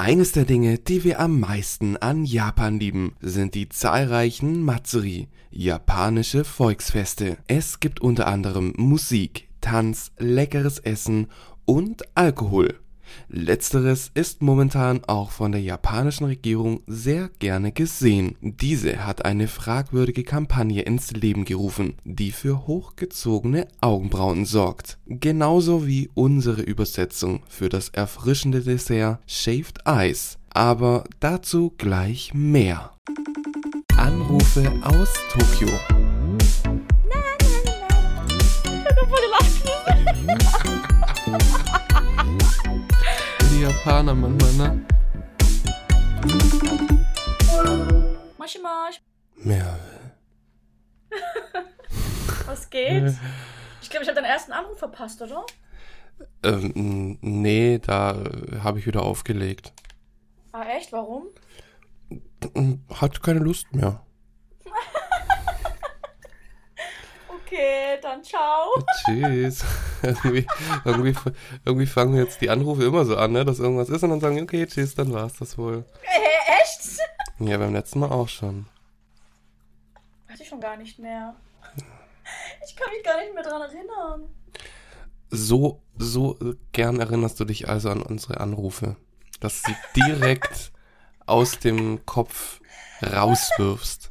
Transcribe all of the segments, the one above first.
Eines der Dinge, die wir am meisten an Japan lieben, sind die zahlreichen Matsuri, japanische Volksfeste. Es gibt unter anderem Musik, Tanz, leckeres Essen und Alkohol. Letzteres ist momentan auch von der japanischen Regierung sehr gerne gesehen. Diese hat eine fragwürdige Kampagne ins Leben gerufen, die für hochgezogene Augenbrauen sorgt. Genauso wie unsere Übersetzung für das erfrischende Dessert Shaved Ice. Aber dazu gleich mehr. Anrufe aus Tokio. Die Japaner manchmal, ne? Moshi Mosh. Mehr. Was geht? Ich glaube, ich habe deinen ersten Anruf verpasst, oder? Ähm, nee, da habe ich wieder aufgelegt. Ah, echt? Warum? Hat keine Lust mehr. Okay, dann ciao. Tschüss. irgendwie, irgendwie, irgendwie fangen jetzt die Anrufe immer so an, ne, dass irgendwas ist und dann sagen, okay, tschüss, dann war's das wohl. Äh, echt? Ja, beim letzten Mal auch schon. Weiß ich schon gar nicht mehr. Ich kann mich gar nicht mehr dran erinnern. So, so gern erinnerst du dich also an unsere Anrufe, dass du sie direkt aus dem Kopf rauswirfst.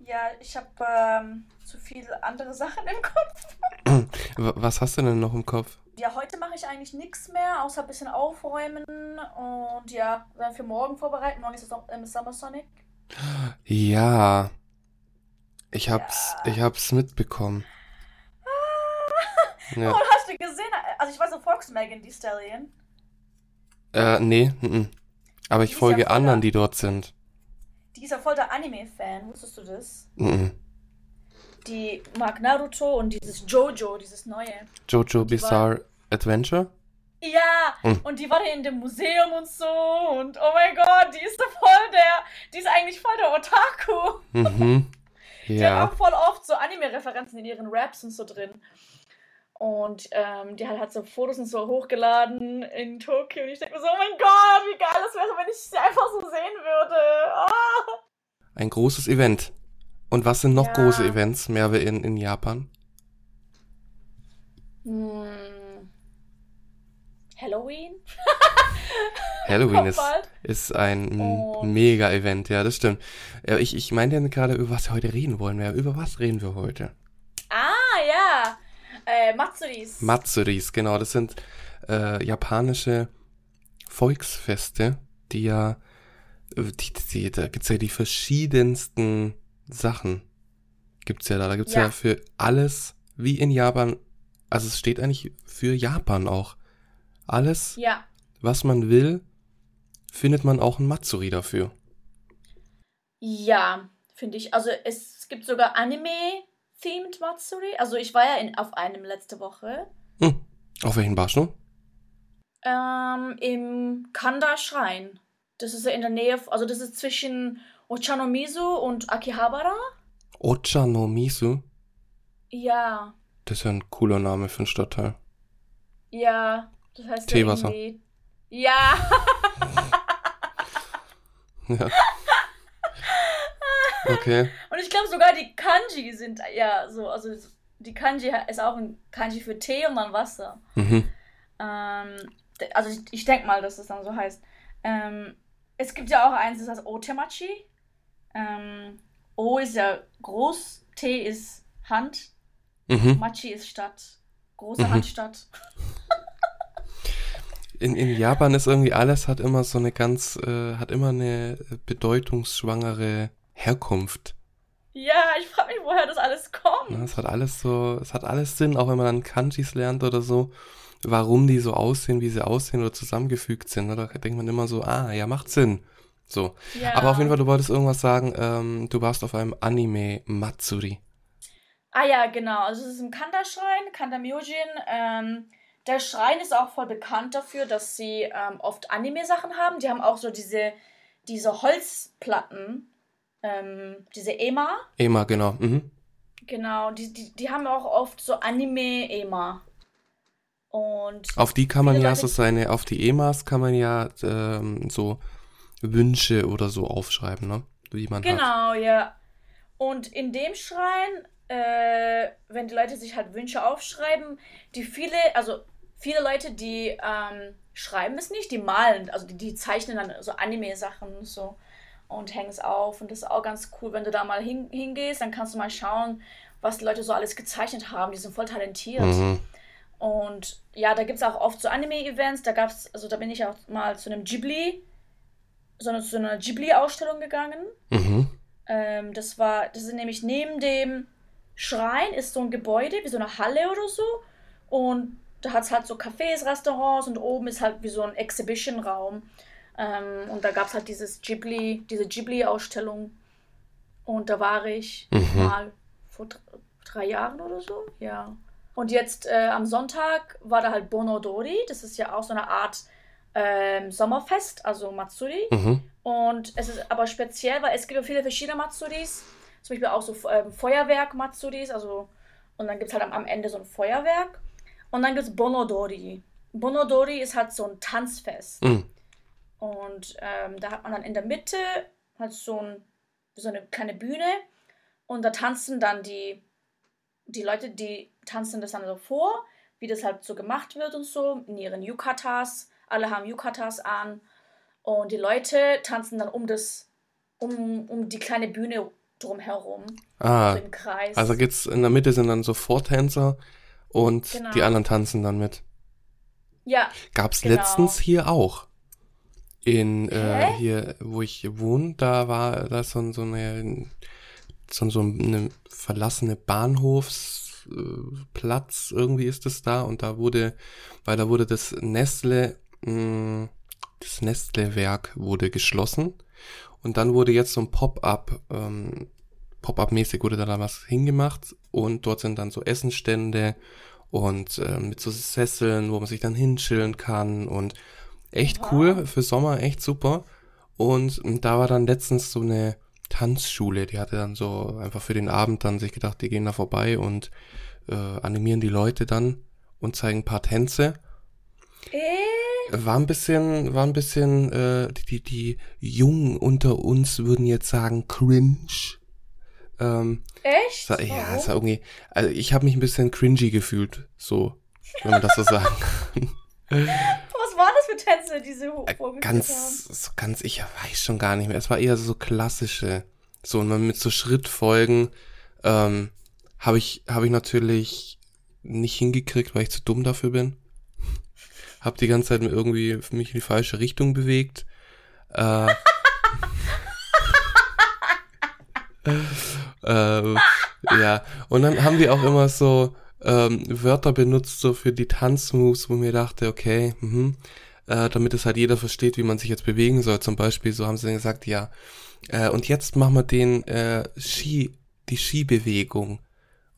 Ja, ich habe ähm, zu viele andere Sachen im Kopf. Was hast du denn noch im Kopf? Ja, heute mache ich eigentlich nichts mehr, außer ein bisschen aufräumen und ja, dann für morgen vorbereiten. Morgen ist es ähm, Summer Sonic. Ja. Ich hab's, Ja. ich hab's mitbekommen. Ja. Oh, hast du gesehen? Also ich weiß so Volkswagen, die Stallion. Äh, nee, mhm. aber ich Die folge ja anderen, da. die dort sind. Die ist ja voll der Anime-Fan, wusstest du das? Mhm. Die mag Naruto und dieses Jojo, dieses neue. Jojo Bizarre Adventure? Ja, Hm. und die war da in dem Museum und so und oh mein Gott, die ist so voll der, die ist eigentlich voll der Otaku. Mhm. Die hat Ja. auch voll oft so Anime-Referenzen in ihren Raps und so drin. Und ähm, die hat halt so Fotos und so hochgeladen in Tokio. Und ich denke mir so, oh mein Gott, wie geil das wäre, wenn ich sie einfach so sehen würde. Ah. Ein großes Event. Und was sind noch Ja. große Events, Merve, in, in Japan? Hm. Halloween? Halloween ist, ist ein Und- Mega-Event, ja, das stimmt. Ich, ich meinte ja gerade, über was wir heute reden wollen. Ja, über was reden wir heute? Ah, ja. Äh, Matsuris. Matsuris, genau, das sind äh, japanische Volksfeste, die ja, die, die, da gibt's ja die verschiedensten Sachen. Gibt's ja da. Da gibt's ja. Ja. für alles, wie in Japan, also es steht eigentlich für Japan auch. Alles, ja. was man will, findet man auch ein Matsuri dafür. Ja, finde ich. Also es gibt sogar Anime-themed Matsuri. Also ich war ja in, auf einem letzte Woche. Hm. Auf welchen warst du? Ähm, Im Kanda-Schrein. Das ist ja in der Nähe, also das ist zwischen Ochanomizu und Akihabara. Ocha no Misu. Ja, Das ist ja ein cooler Name für einen Stadtteil. ja. Das heißt Teewasser. Ja. Ja. Okay. Und ich glaube sogar die Kanji sind ja so, also die Kanji ist auch ein Kanji für Tee und dann Wasser. Mhm. Ähm, also ich, ich denke mal, dass es dann so heißt. Ähm, es gibt ja auch eins, das heißt Otemachi. Ähm, o ist ja groß, T ist Hand, Mhm. Machi ist Stadt. Große Mhm. Handstadt. In, in Japan ist irgendwie alles hat immer so eine ganz, äh, hat immer eine bedeutungsschwangere Herkunft. Ja, ich frage mich, woher das alles kommt. Es hat alles so, es hat alles Sinn, auch wenn man dann Kanjis lernt oder so, warum die so aussehen, wie sie aussehen oder zusammengefügt sind. Ne? Da denkt man immer so, ah, ja, macht Sinn. So. Ja. Aber auf jeden Fall, du wolltest irgendwas sagen, ähm, du warst auf einem Anime Matsuri. Ah ja, genau. Also es ist im Kanda-Schrein, Kanda-Myojin. Ähm, der Schrein ist auch voll bekannt dafür, dass sie ähm, oft Anime-Sachen haben. Die haben auch so diese, diese Holzplatten, ähm, diese Ema. Ema, genau. Mhm. Genau, die, die, die haben auch oft so Anime-Ema. Und Auf die kann man ja so seine, auf die EMAs kann man ja ähm, so Wünsche oder so aufschreiben, ne? Wie man hat. Genau, ja. Und in dem Schrein, äh, wenn die Leute sich halt Wünsche aufschreiben, die viele, also viele Leute, die ähm, schreiben es nicht, die malen, also die, die zeichnen dann so Anime-Sachen und so und hängen es auf. Und das ist auch ganz cool, wenn du da mal hin, hingehst, dann kannst du mal schauen, was die Leute so alles gezeichnet haben. Die sind voll talentiert. Mhm. Und ja, da gibt es auch oft so Anime-Events. Da gab's, also da bin ich auch mal zu einem Ghibli, so eine, zu einer Ghibli-Ausstellung gegangen. Mhm. Ähm, das war, das ist nämlich neben dem Schrein ist so ein Gebäude, wie so eine Halle oder so. Und da hat es halt so Cafés, Restaurants und oben ist halt wie so ein Exhibition-Raum. Ähm, und da gab es halt dieses Ghibli, diese Ghibli-Ausstellung. Und da war ich Mhm. mal vor dr- drei Jahren oder so, ja. Und jetzt äh, am Sonntag war da halt Bonodori. Das ist ja auch so eine Art ähm, Sommerfest, also Matsuri. Mhm. Und es ist aber speziell, weil es gibt ja viele verschiedene Matsuris. Zum Beispiel auch so ähm, Feuerwerk-Matsuris. Also, und dann gibt es halt am, am Ende so ein Feuerwerk. Und dann gibt es Bonodori. Bonodori ist halt so ein Tanzfest. Mhm. Und ähm, da hat man dann in der Mitte halt so, ein, so eine kleine Bühne. Und da tanzen dann die, die Leute, die tanzen das dann so vor, wie das halt so gemacht wird und so, in ihren Yukatas. Alle haben Yukatas an. Und die Leute tanzen dann um das, um, um die kleine Bühne drumherum, Ah, so im Kreis. also geht's in der Mitte sind dann so Vortänzer und Genau. die anderen tanzen dann mit. ja, Gab's Genau. letztens hier auch. In äh, hier, wo ich wohne, da war da ist so, so eine so, so eine verlassene Bahnhofsplatz, äh, irgendwie ist es da und da wurde, weil da wurde das Nestle, das Nestle-Werk wurde geschlossen und dann wurde jetzt so ein Pop-up, ähm, Pop-up-mäßig wurde da, da was hingemacht und dort sind dann so Essenstände und äh, mit so Sesseln, wo man sich dann hinchillen kann und echt Wow. cool für Sommer, echt super. Und, und da war dann letztens so eine Tanzschule, die hatte dann so einfach für den Abend dann sich gedacht, die gehen da vorbei und äh, animieren die Leute dann und zeigen ein paar Tänze. äh, War ein bisschen, war ein bisschen, äh, die, die, die Jungen unter uns würden jetzt sagen cringe. Ähm, echt? sa- ja, es war irgendwie, also ich habe mich ein bisschen cringy gefühlt, so, wenn man das so sagen kann. Was waren das für Tänze, die sie Äh, haben? ganz, so ganz, ich weiß schon gar nicht mehr. Es war eher so klassische, so und mit so Schrittfolgen ähm, habe ich, habe ich natürlich nicht hingekriegt, weil ich zu dumm dafür bin. Hab die ganze Zeit irgendwie mich in die falsche Richtung bewegt. Äh, äh, ja, und dann haben wir auch immer so ähm, Wörter benutzt, so für die Tanzmoves, wo mir dachte, okay, mhm, äh, damit es halt jeder versteht, wie man sich jetzt bewegen soll. Zum Beispiel, so haben sie dann gesagt, ja, äh, und jetzt machen wir den äh, Ski, die Skibewegung.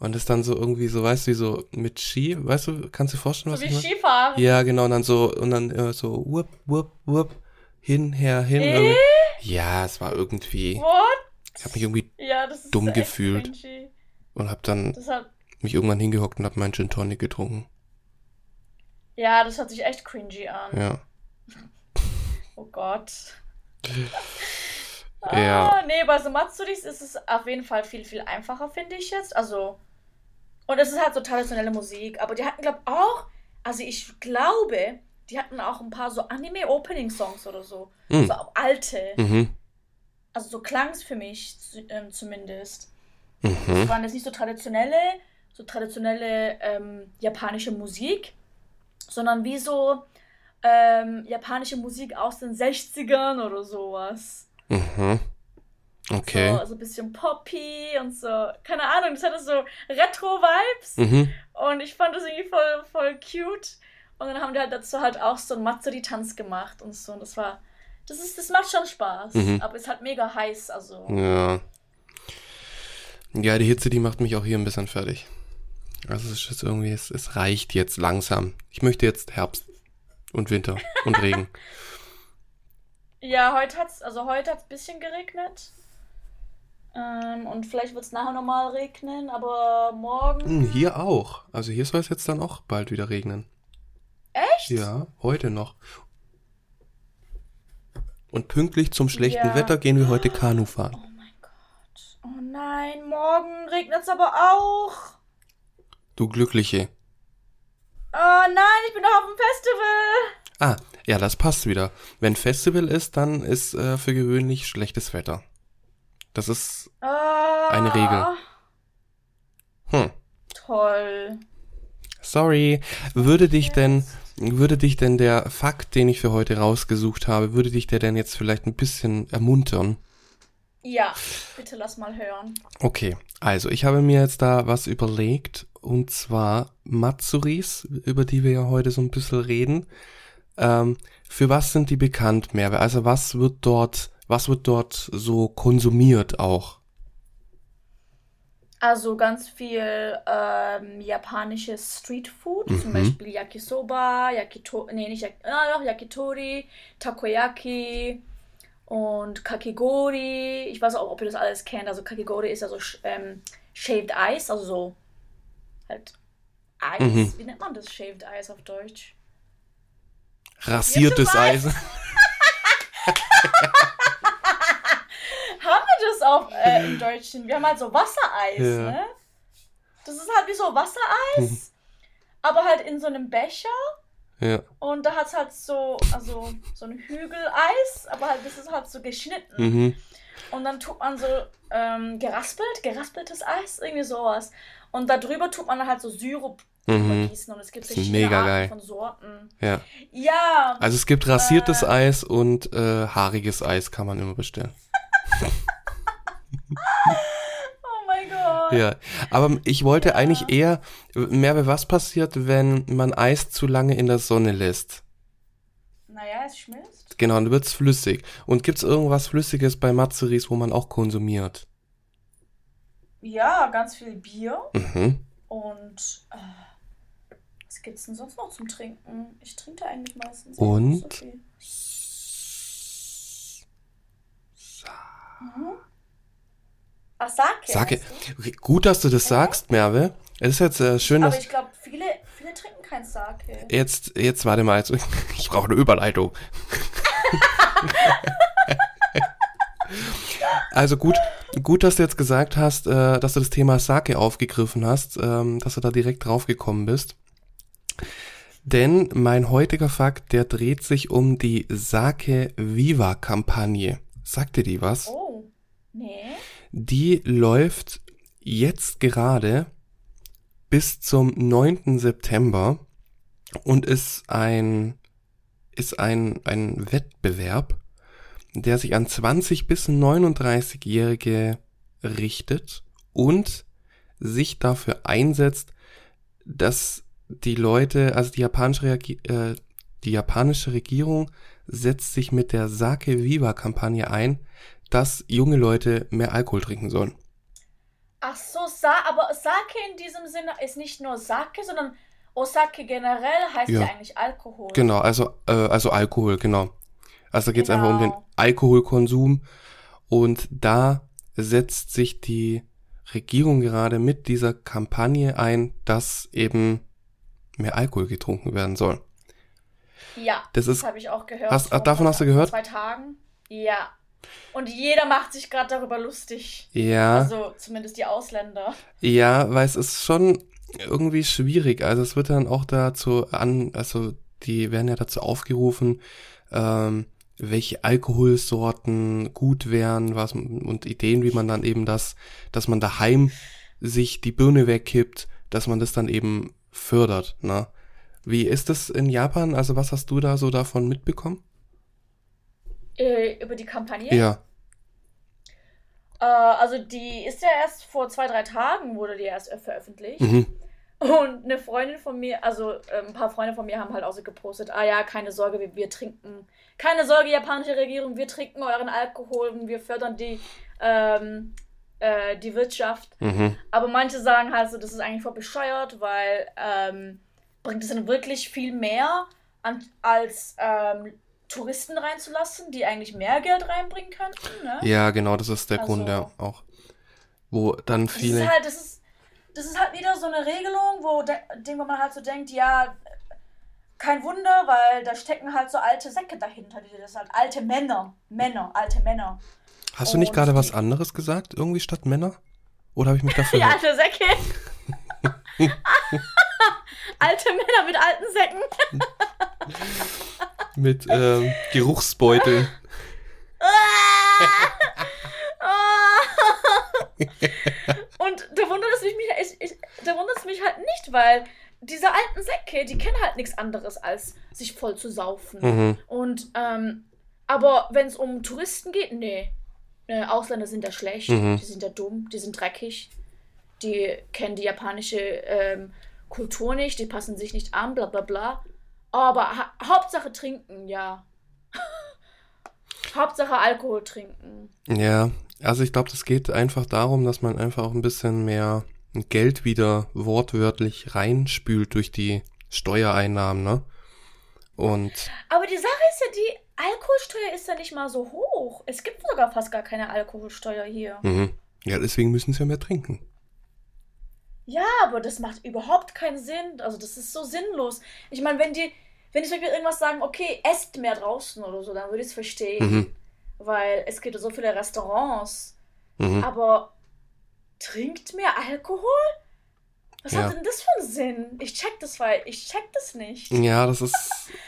Und das dann so irgendwie so, weißt du, wie so mit Ski, weißt du, kannst du dir vorstellen, was So ich wie meine? Skifahren. Ja, genau, und dann so, und dann äh, so, wupp, wupp, wupp, hin, her, hin. Äh? Ja, es war irgendwie, What? ich habe mich irgendwie Ja, Dumm gefühlt. cringy. und habe dann hat, mich irgendwann hingehockt und habe meinen Gin Tonic getrunken. ja, das hört sich echt cringy an. Ja. Oh Gott. Ja. Ah, nee, bei so Matsuris ist es auf jeden Fall viel, viel einfacher, finde ich jetzt. Also, und es ist halt so traditionelle Musik. Aber die hatten, glaube ich, auch, also ich glaube, die hatten auch ein paar so Anime-Opening-Songs oder so. Hm. So alte. Mhm. Also so klang es für mich ähm, zumindest. Mhm. Es waren jetzt nicht so traditionelle, so traditionelle ähm, japanische Musik, sondern wie so ähm, japanische Musik aus den 60ern oder sowas. Mhm. Okay. So, so ein bisschen poppy und so. Keine Ahnung, das hatte so Retro-Vibes. Mhm. Und ich fand das irgendwie voll, voll cute. Und dann haben die halt dazu halt auch so einen Matsuri-Tanz gemacht und so. Und das war. Das ist, das macht schon Spaß. Mhm. Aber ist halt mega heiß, also. Ja. Ja, die Hitze, die macht mich auch hier ein bisschen fertig. Also es ist irgendwie, es, es reicht jetzt langsam. Ich möchte jetzt Herbst und Winter und Regen. Ja, heute hat's, also heute hat's ein bisschen geregnet. Ähm, und vielleicht wird es nachher nochmal regnen, aber morgen. Hm, hier auch. Also hier soll es jetzt dann auch bald wieder regnen. Echt? Ja, heute noch. Und pünktlich zum schlechten Ja. Wetter gehen wir heute Kanu fahren. Oh mein Gott. Oh nein, morgen regnet es aber auch. Du Glückliche. Oh nein, ich bin doch auf dem Festival. Ah, ja, das passt wieder. Wenn Festival ist, dann ist äh, für gewöhnlich schlechtes Wetter. Das ist Ah, Eine Regel. Hm. Toll. Sorry. Würde dich denn, würde dich denn der Fakt, den ich für heute rausgesucht habe, würde dich der denn jetzt vielleicht ein bisschen ermuntern? Ja, bitte lass mal hören. Okay, also ich habe mir jetzt da was überlegt und zwar Matsuris, über die wir ja heute so ein bisschen reden. Ähm, für was sind die bekannt, Merve? Also was wird dort, was wird dort so konsumiert auch? Also ganz viel ähm, japanisches Streetfood, zum Mhm. Beispiel Yakisoba, Yakito, nee, nicht Yak ah, doch, Yakitori, Takoyaki und Kakigori. Ich weiß auch, ob ihr das alles kennt. Also Kakigori ist also sch- ähm, Shaved Ice, also so halt Eis. Mhm. Wie nennt man das Shaved Ice auf Deutsch? Rasiertes du das auf äh, im Deutschen? Wir haben halt so Wassereis, Ja. ne? Das ist halt wie so Wassereis, aber halt in so einem Becher. Ja. Und da hat es halt so, also so ein Hügeleis, aber halt das ist halt so geschnitten. Mhm. Und dann tut man so ähm, geraspelt, geraspeltes Eis, irgendwie sowas. Und da drüber tut man dann halt so Sirup Mhm. gießen und es gibt verschiedene mega Arten geil. von Sorten. Ja. Ja, Also es gibt rasiertes Äh. Eis und äh, haariges Eis kann man immer bestellen. oh mein Gott. Ja, aber ich wollte eigentlich eher, Merve, was passiert, wenn man Eis zu lange in der Sonne lässt? Naja, es schmilzt. Genau, dann wird's flüssig. Und gibt's irgendwas Flüssiges bei Matzeries, wo man auch konsumiert? Ja, ganz viel Bier. Mhm. Und äh, was gibt's denn sonst noch zum Trinken? Ich trinke eigentlich meistens Und? so viel. Mhm. Ach, Sake. Sake. Okay, Gut, dass du das sagst, Merve. Es ist jetzt äh, schön, Aber dass... ich glaube, viele, viele trinken kein Sake. Jetzt, jetzt warte mal, jetzt, ich brauche eine Überleitung. also gut, gut, dass du jetzt gesagt hast, äh, dass du das Thema Sake aufgegriffen hast, ähm, dass du da direkt drauf gekommen bist. Denn mein heutiger Fakt, der dreht sich um die Sake Viva Kampagne. Sagt dir die was? Oh, nee. Die läuft jetzt gerade bis zum 9. September und ist ein, ist ein, ein Wettbewerb, der sich an 20 bis 39-Jährige richtet und sich dafür einsetzt, dass die Leute, also die japanische, äh, die japanische Regierung setzt sich mit der Sake Viva Kampagne ein, dass junge Leute mehr Alkohol trinken sollen. Ach so, Sa aber Sake in diesem Sinne ist nicht nur Sake, sondern Osake generell heißt ja, Ja. eigentlich Alkohol. Genau, also, äh, also Alkohol, genau. Also da geht es einfach um den Genau. Alkoholkonsum und da setzt sich die Regierung gerade mit dieser Kampagne ein, dass eben mehr Alkohol getrunken werden soll. Ja, Das das habe ich auch gehört. Hast- vor davon hast du gehört? Zwei Tagen. Ja. Und jeder macht sich gerade darüber lustig. ja, Also zumindest die Ausländer. ja, weil es ist schon irgendwie schwierig. Also es wird dann auch dazu an, also die werden ja dazu aufgerufen, ähm, welche Alkoholsorten gut wären, was und Ideen, wie man dann eben das, dass man daheim sich die Birne wegkippt, dass man das dann eben fördert, ne? Wie ist das in Japan? Also was hast du da so davon mitbekommen? Äh, über die Kampagne. Ja. Äh, also die ist ja erst vor zwei, drei Tagen wurde die erst veröffentlicht. Mhm. Und eine Freundin von mir, also äh, ein paar Freunde von mir haben halt auch so gepostet, ah ja, keine Sorge, wir, wir trinken, keine Sorge, japanische Regierung, wir trinken euren Alkohol und wir fördern die, ähm, äh, die Wirtschaft. Mhm. Aber manche sagen halt so, das ist eigentlich voll bescheuert, weil ähm, bringt es dann wirklich viel mehr, an, als ähm, Touristen reinzulassen, die eigentlich mehr Geld reinbringen könnten. Ne? Ja, genau, das ist der Also- Grund ja auch. Wo dann Das viele. ist halt, das ist, das ist halt wieder so eine Regelung, wo, de, Ding, wo man halt so denkt, ja, kein Wunder, weil da stecken halt so alte Säcke dahinter. Das sind halt alte Männer. Männer, alte Männer. Hast du nicht gerade was die- anderes gesagt, irgendwie statt Männer? Oder habe ich mich dafür Die alte Säcke. alte Männer mit alten Säcken. Mit ähm, Geruchsbeuteln? Und da wundert es mich, ich, ich, da wundert es mich halt nicht, weil diese alten Säcke, die kennen halt nichts anderes, als sich voll zu saufen. Mhm. Und, ähm, aber wenn es um Touristen geht, nee. Äh, Ausländer sind ja schlecht, Mhm. die sind ja dumm, die sind dreckig, die kennen die japanische ähm, Kultur nicht, die passen sich nicht an, bla bla bla. Aber ha Hauptsache trinken, ja. Hauptsache Alkohol trinken. Ja, also ich glaube, das geht einfach darum, dass man einfach auch ein bisschen mehr Geld wieder wortwörtlich reinspült durch die Steuereinnahmen, ne? Und Aber die Sache ist ja, die Alkoholsteuer ist ja nicht mal so hoch. Es gibt sogar fast gar keine Alkoholsteuer hier. mhm. ja, deswegen müssen sie ja mehr trinken. Ja, aber das macht überhaupt keinen Sinn. Also das ist so sinnlos. Ich meine, wenn die, wenn die zum Beispiel irgendwas sagen, okay, esst mehr draußen oder so, dann würde ich es verstehen. Mhm. Weil es gibt ja so viele Restaurants. Mhm. Aber trinkt mehr Alkohol? Was Ja. hat denn das für einen Sinn? Ich check das, weil ich check das nicht. Ja, das ist,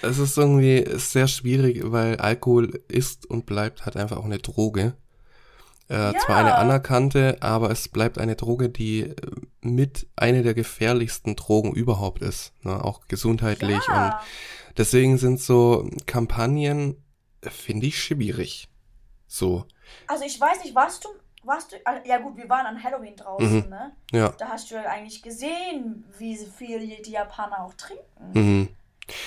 es ist irgendwie sehr schwierig, weil Alkohol ist und bleibt halt einfach auch eine Droge. Äh, Ja. Zwar eine anerkannte, aber es bleibt eine Droge, die äh, mit eine der gefährlichsten Drogen überhaupt ist, ne? auch gesundheitlich. Und Ja. deswegen sind so Kampagnen, finde ich, schwierig. So, Also ich weiß nicht, warst du, warst du, ah, ja gut, wir waren an Halloween draußen, Mhm. ne? ja. Da hast du ja eigentlich gesehen, wie viel die Japaner auch trinken. Mhm.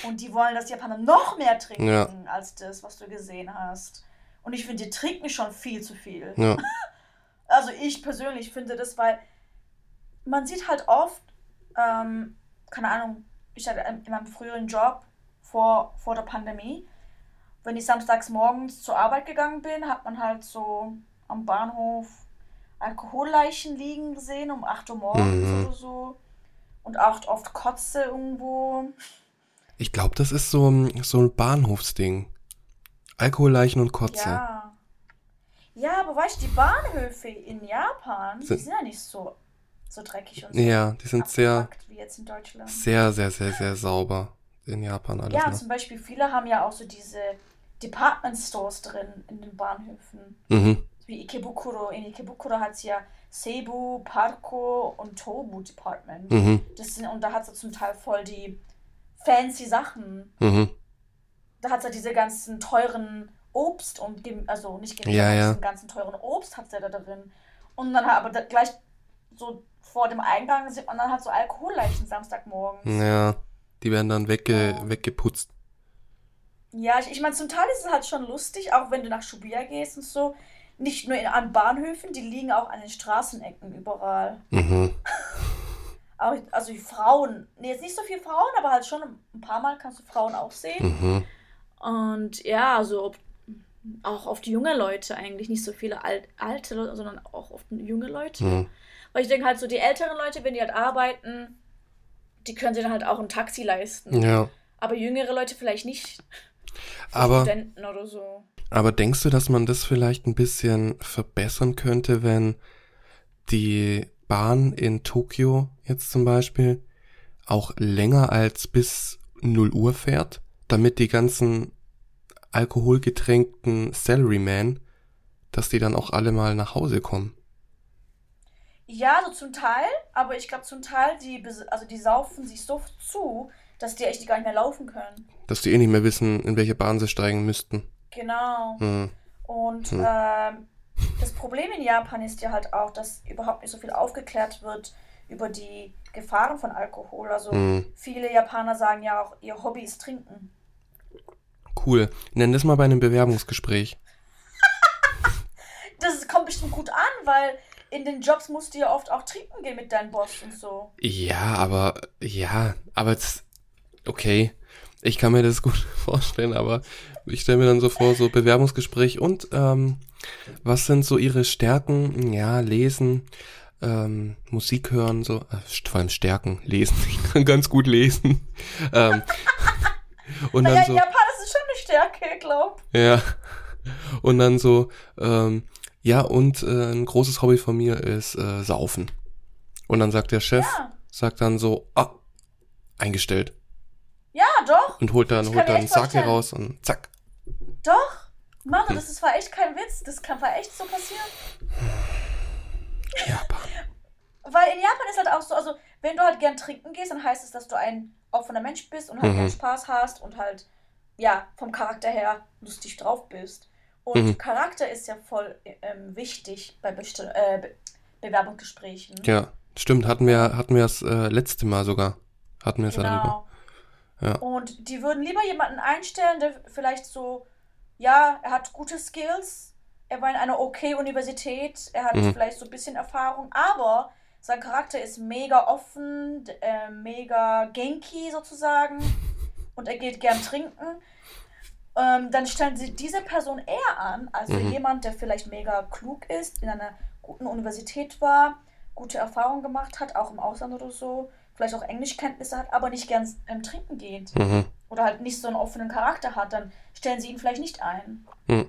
Und die wollen, dass die Japaner noch mehr trinken, Ja. als das, was du gesehen hast. Und ich finde, die trinken schon viel zu viel. Ja. Also ich persönlich finde das, weil man sieht halt oft, ähm, keine Ahnung, ich hatte in meinem früheren Job vor, vor der Pandemie, wenn ich samstags morgens zur Arbeit gegangen bin, hat man halt so am Bahnhof Alkoholleichen liegen gesehen um 8 Uhr morgens Mhm. oder so. Und auch oft Kotze irgendwo. Ich glaube, das ist so, so ein Bahnhofsding. Alkoholleichen und Kotze. Ja. Ja, aber weißt du, die Bahnhöfe in Japan, die Sind- sind ja nicht so, so dreckig und so Ja, die sind sehr, abgepackt wie jetzt in Deutschland. sehr, sehr, sehr, sehr sauber in Japan alles. Ja, ne? zum Beispiel viele haben ja auch so diese Department Stores drin in den Bahnhöfen. Mhm. Wie Ikebukuro. In Ikebukuro hat es ja Seibu, Parko und Tobu Department. Mhm. Das sind, und da hat es zum Teil voll die fancy Sachen. Mhm. Da hat es ja diese ganzen teuren Obst und, also nicht Gemüse, Ja, aber ja. diesen ganzen teuren Obst hat er da drin. Und dann aber da, gleich so vor dem Eingang sieht man dann halt so Alkoholleichen Samstagmorgens. Ja, die werden dann wegge Ja. weggeputzt. Ja, ich, ich meine, zum Teil ist es halt schon lustig, auch wenn du nach Shibuya gehst und so. Nicht nur in, an Bahnhöfen, die liegen auch an den Straßenecken überall. Mhm. Also die Frauen, nee, jetzt nicht so viele Frauen, aber halt schon ein paar Mal kannst du Frauen auch sehen. Mhm. Und ja, also ob- auch oft junge Leute eigentlich, nicht so viele alt, alte Leute, sondern auch oft junge Leute. Mhm. Weil ich denke halt so, die älteren Leute, wenn die halt arbeiten, die können sich dann halt auch ein Taxi leisten. Ja. Aber jüngere Leute vielleicht nicht. Aber, Studenten oder so. aber denkst du, dass man das vielleicht ein bisschen verbessern könnte, wenn die Bahn in Tokio jetzt zum Beispiel auch länger als bis 0 Uhr fährt, damit die ganzen alkoholgetränkten Salarymen, dass die dann auch alle mal nach Hause kommen? Ja, so zum Teil, aber ich glaube zum Teil, die, also die saufen sich so zu, dass die echt gar nicht mehr laufen können. Dass die eh nicht mehr wissen, in welche Bahn sie steigen müssten. Genau. Hm. Und Hm. ähm, das Problem in Japan ist ja halt auch, dass überhaupt nicht so viel aufgeklärt wird über die Gefahren von Alkohol. Also Hm. viele Japaner sagen ja auch, ihr Hobby ist Trinken. Cool. Nenn das mal bei einem Bewerbungsgespräch. Das kommt bestimmt gut an, weil in den Jobs musst du ja oft auch trinken gehen mit deinem Boss und so. Ja, aber ja, aber es, okay, ich kann mir das gut vorstellen, aber ich stelle mir dann so vor, so Bewerbungsgespräch und ähm, was sind so ihre Stärken? Ja, lesen, ähm, Musik hören, so, äh, vor allem Stärken, lesen. Ich kann ganz gut lesen. ähm, Und Ja, dann in so, Japan ist schon eine Stärke, glaub. ja. Und dann so, ähm, ja, und äh, ein großes Hobby von mir ist äh, Saufen. Und dann sagt der Chef, Ja. sagt dann so, ah, eingestellt. Ja, doch. Und holt dann, Ich holt dann echt Sake raus und zack. Doch. Manu, Hm. das ist, war echt kein Witz. Das kann war echt so passieren. Japan. Weil in Japan ist halt auch so, also wenn du halt gern trinken gehst, dann heißt es, dass du ein offener Mensch bist und halt Mhm. gern Spaß hast und halt, ja, vom Charakter her lustig drauf bist. Und Mhm. Charakter ist ja voll ähm, wichtig bei Besti äh, Be Bewerbungsgesprächen. Ja, stimmt, hatten wir, hatten wir das äh, letzte Mal sogar. Hatten wir es ja darüber. Genau. Ja. Und die würden lieber jemanden einstellen, der vielleicht so, ja, er hat gute Skills, er war in einer okay Universität, er hat Mhm. vielleicht so ein bisschen Erfahrung, aber sein Charakter ist mega offen, äh, mega genki sozusagen und er geht gern trinken. Ähm, dann stellen sie diese Person eher an, als Mhm. jemand, der vielleicht mega klug ist, in einer guten Universität war, gute Erfahrungen gemacht hat, auch im Ausland oder so, vielleicht auch Englischkenntnisse hat, aber nicht gern ähm, trinken geht Mhm. oder halt nicht so einen offenen Charakter hat, dann stellen sie ihn vielleicht nicht ein. Hm.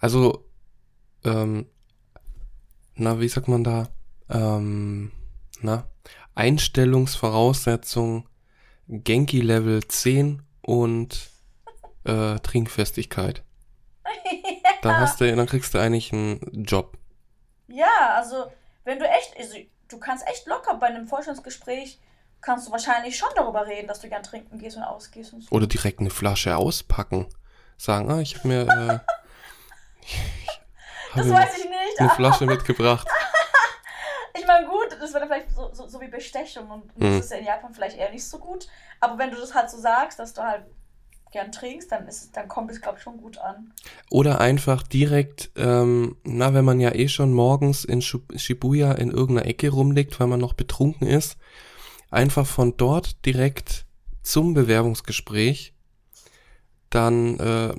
Also, ähm, na, wie sagt man da? Ähm, na, Einstellungsvoraussetzung Genki Level 10 und äh, Trinkfestigkeit. Dann hast du, dann kriegst du eigentlich einen Job. Ja, also wenn du echt, also, du kannst echt locker bei einem Forschungsgespräch, kannst du wahrscheinlich schon darüber reden, dass du gern trinken gehst und ausgehst und so. Oder direkt eine Flasche auspacken. Sagen, ah, ich habe mir, äh, ich Das habe mir weiß ich nicht. eine Flasche mitgebracht. Ich meine, gut, das wäre vielleicht so, so, so wie Bestechung und Mhm. das ist ja in Japan vielleicht eher nicht so gut. Aber wenn du das halt so sagst, dass du halt gern trinkst, dann ist es, dann kommt es, glaube ich, schon gut an. Oder einfach direkt, ähm, na, wenn man ja eh schon morgens in Shibuya in irgendeiner Ecke rumliegt, weil man noch betrunken ist, einfach von dort direkt zum Bewerbungsgespräch, dann äh,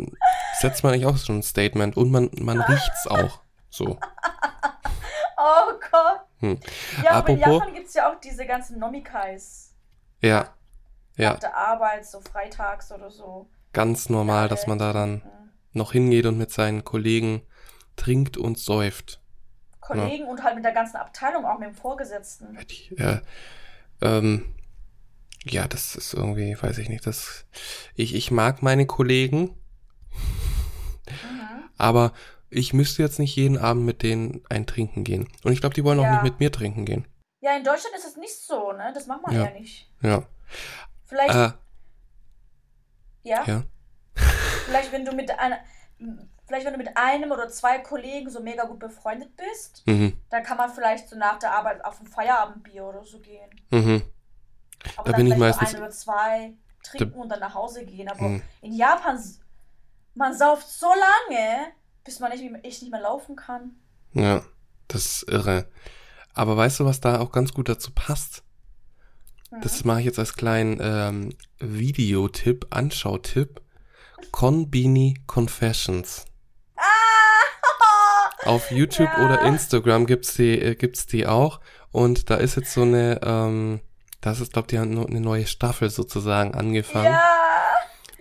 setzt man eigentlich auch schon ein Statement und man, man riecht's auch. So. Oh Gott. Hm. Ja, aber in Japan gibt es ja auch diese ganzen Nomikais. Ja. Ja, Nach der Arbeit, so freitags oder so. ganz normal, dass man da dann Mhm. noch hingeht und mit seinen Kollegen trinkt und säuft. Kollegen und halt mit der ganzen Abteilung, auch mit dem Vorgesetzten. Die, äh, ähm, ja, das ist irgendwie, weiß ich nicht, das, ich, ich mag meine Kollegen, Mhm. aber ich müsste jetzt nicht jeden Abend mit denen ein Trinken gehen. Und ich glaube, die wollen auch Ja. nicht mit mir trinken gehen. Ja, in Deutschland ist es nicht so, ne? Das macht man Ja. ja, nicht. Ja. Vielleicht, Äh, ja, ja. vielleicht wenn du mit einer, vielleicht wenn du mit einem oder zwei Kollegen so mega gut befreundet bist, Mhm. dann kann man vielleicht so nach der Arbeit auf ein Feierabendbier oder so gehen. Mhm. Aber Da dann bin ich vielleicht meistens- ein oder zwei trinken und dann nach Hause gehen. Aber Mhm. in Japan, man sauft so lange, bis man nicht, echt nicht mehr laufen kann. Ja, das ist irre. Aber weißt du, was da auch ganz gut dazu passt? Mhm. Das mache ich jetzt als kleinen ähm, Videotipp, Anschautipp. Konbini Confessions. Ah! Auf YouTube Ja. oder Instagram gibt's die, äh, gibt's die auch. Und da ist jetzt so eine, ähm, das ist, glaube die haben no- eine neue Staffel sozusagen angefangen, Ja!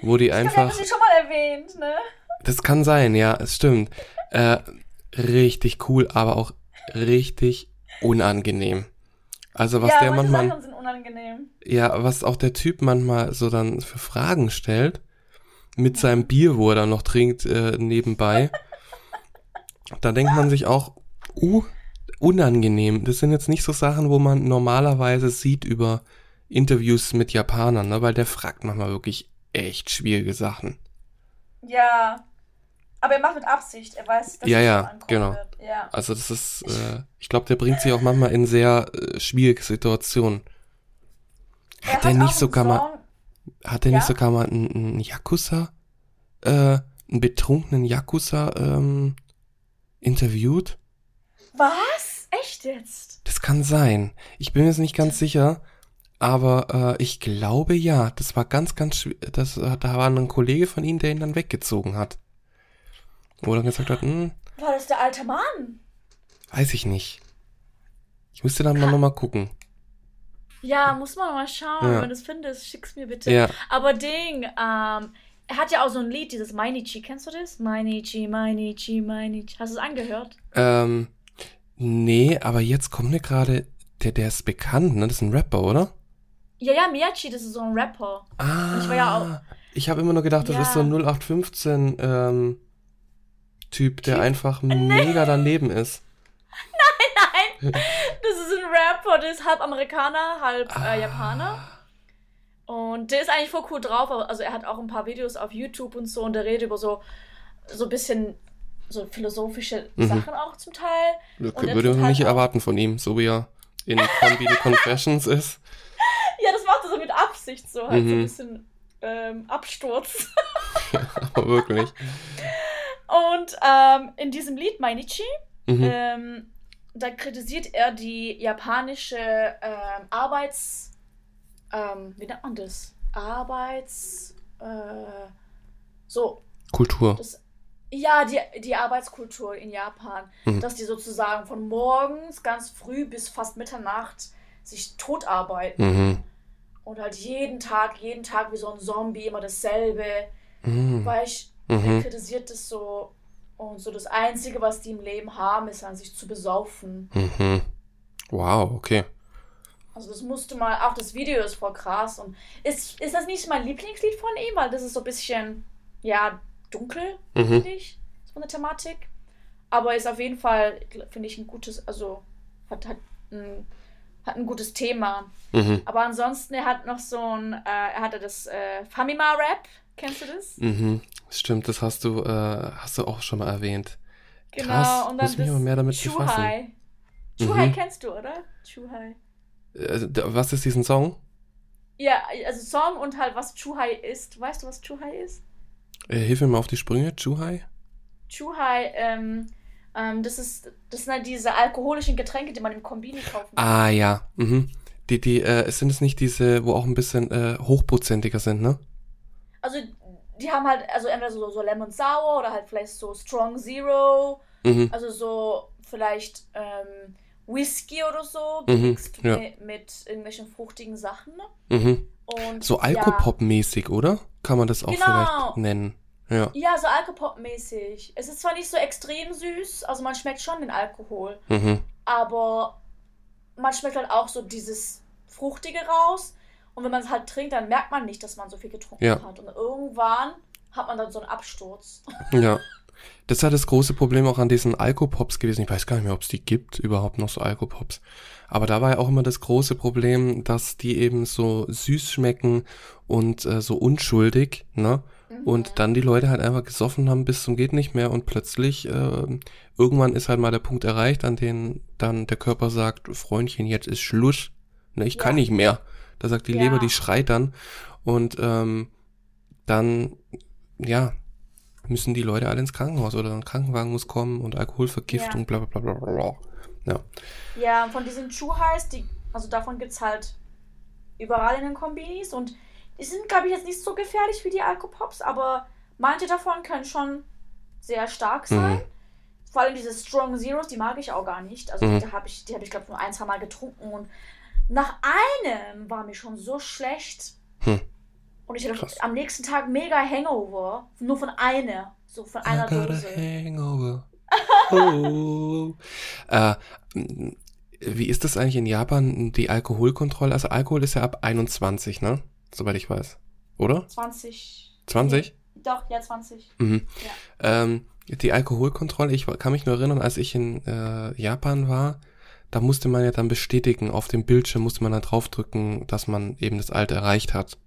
wo die Ich einfach, haben sie schon mal erwähnt, ne? Das kann sein, ja, es stimmt, äh, richtig cool, aber auch richtig unangenehm. Also was ja, der manchmal, Sachen sind unangenehm. ja, was auch der Typ manchmal so dann für Fragen stellt, mit seinem Bier, wo er dann noch trinkt, äh, nebenbei, da denkt man sich auch, uh, unangenehm. Das sind jetzt nicht so Sachen, wo man normalerweise sieht über Interviews mit Japanern, ne? weil der fragt manchmal wirklich echt schwierige Sachen. Ja. Aber er macht mit Absicht. Er weiß, dass Ja, ja, genau. wird. Ja. Also das ist, äh, ich glaube, der bringt sich auch manchmal in sehr äh, schwierige Situationen. Er Hat er nicht sogar mal, hat er Ja? nicht sogar mal einen, einen Yakuza, äh, einen betrunkenen Yakuza, ähm, interviewt? Was? Echt jetzt? Das kann sein. Ich bin mir jetzt nicht ganz sicher, aber äh, ich glaube ja. Das war ganz, ganz schwierig. Das, äh, da war ein Kollege von ihm, der ihn dann weggezogen hat. Wo er dann gesagt hat, hm, War das der alte Mann? weiß ich nicht. Ich müsste dann mal nochmal gucken. Ja, muss man mal schauen. Ja. Wenn du das findest, schick's mir bitte. Ja. Aber Ding, ähm, er hat ja auch so ein Lied, dieses Mainichi. Kennst du das? Mainichi, Mainichi, Mainichi. Hast du es angehört? Ähm, nee, aber jetzt kommt mir gerade, der, der ist bekannt, ne? Das ist ein Rapper, oder? Ja, ja, Miyachi, das ist so ein Rapper. Ah. ich war ja auch- Ich habe immer nur gedacht, das Ja. ist so ein 0815 ähm, Typ, der einfach mega daneben ist. Nein, das ist ein Rapper, der ist halb Amerikaner, halb Ah. äh, Japaner. Und der ist eigentlich voll cool drauf. aber- Also er hat auch ein paar Videos auf YouTube und so und der redet über so, so ein bisschen so philosophische Mhm. Sachen auch zum Teil. Das Und würde man halt nicht erwarten von ihm, so wie er in Combine Confessions ist. Ja, das macht er so mit Absicht so, halt so ein Mhm. bisschen ähm, Absturz. Aber wirklich. Und ähm, in diesem Lied Mainichi, Mhm. ähm, da kritisiert er die japanische ähm, Arbeits... Ähm, wie nennt man das? Arbeits... Äh, so, Kultur. das, ja, die, die Arbeitskultur in Japan, Mhm. dass die sozusagen von morgens ganz früh bis fast Mitternacht sich totarbeiten Mhm. und halt jeden Tag, jeden Tag wie so ein Zombie immer dasselbe, Mhm. weil ich er Mhm. kritisiert das so und so das Einzige, was die im Leben haben, ist an sich zu besaufen. Mhm. Wow, okay. Also das musste mal, auch das Video ist voll krass und ist, ist das nicht mein Lieblingslied von ihm, weil das ist so ein bisschen, ja, dunkel, Mhm. finde ich, so eine Thematik. Aber ist auf jeden Fall, finde ich, ein gutes, also hat, hat, ein, hat ein gutes Thema. Mhm. Aber ansonsten, er hat noch so ein, äh, er hatte das äh, Famima-Rap, kennst du das? Mhm. Stimmt, das hast du, äh, hast du auch schon mal erwähnt. Genau, Krass, und dann muss mich aber mehr damit befassen. Chuhai. Chuhai Mhm. kennst du, oder? Chuhai. Äh, d- was ist diesen Song? Ja, also Song und halt, was Chuhai ist. Weißt du, was Chuhai ist? Äh, hilf mir mal auf die Sprünge, Chuhai? Chuhai, ähm, ähm, das ist, das sind halt diese alkoholischen Getränke, die man im Kombini kaufen kann. Ah, ja. Mhm. Die, die, äh, sind es nicht diese, wo auch ein bisschen äh, hochprozentiger sind, ne? Also, die haben halt, also entweder so, so Lemon Sour oder halt vielleicht so Strong Zero, Mhm. also so vielleicht ähm, Whisky oder so, Mhm, ja. mit, mit irgendwelchen fruchtigen Sachen. Mhm. Und So ja, Alkopop-mäßig, oder? Kann man das auch Genau. vielleicht nennen. Ja. Ja, so Alkopop-mäßig. Es ist zwar nicht so extrem süß, also man schmeckt schon den Alkohol, Mhm. aber man schmeckt halt auch so dieses Fruchtige raus. Und wenn man es halt trinkt, dann merkt man nicht, dass man so viel getrunken Ja. hat. Und irgendwann hat man dann so einen Absturz. Ja. Das ist ja das große Problem auch an diesen Alkopops gewesen. Ich weiß gar nicht mehr, ob es die gibt, überhaupt noch so Alkopops. Aber da war ja auch immer das große Problem, dass die eben so süß schmecken und äh, so unschuldig, ne? Mhm. Und dann die Leute halt einfach gesoffen haben bis zum geht nicht mehr und plötzlich äh, irgendwann ist halt mal der Punkt erreicht, an dem dann der Körper sagt, Freundchen, jetzt ist Schluss, ne, ich kann Ja. nicht mehr. Da sagt die Ja. Leber, die schreit dann und ähm, dann ja müssen die Leute alle ins Krankenhaus oder ein Krankenwagen muss kommen und Alkoholvergiftung, Ja. bla bla bla bla bla. Ja. Ja, von diesen Chuhais, die, also davon gibt es halt überall in den Kombinis. Und die sind, glaube ich, jetzt nicht so gefährlich wie die Alkopops, aber manche davon können schon sehr stark sein. Mhm. Vor allem diese Strong Zeros, die mag ich auch gar nicht. Also Mhm. die habe ich, die habe ich, glaube ich, nur ein, zwei Mal getrunken. Und nach einem war mir schon so schlecht. Hm. Und ich hatte Krass. am nächsten Tag mega Hangover. Nur von einer. So von einer I Dose. hangover. Oh. äh, wie ist das eigentlich in Japan, die Alkoholkontrolle? Also Alkohol ist ja ab 21, ne? Soweit ich weiß. Oder? 20. 20? Doch, ja, 20. Mhm. Ähm, die Alkoholkontrolle, ich kann mich nur erinnern, als ich in äh, Japan war, da musste man ja dann bestätigen, auf dem Bildschirm musste man dann draufdrücken, dass man eben das Alter erreicht hat.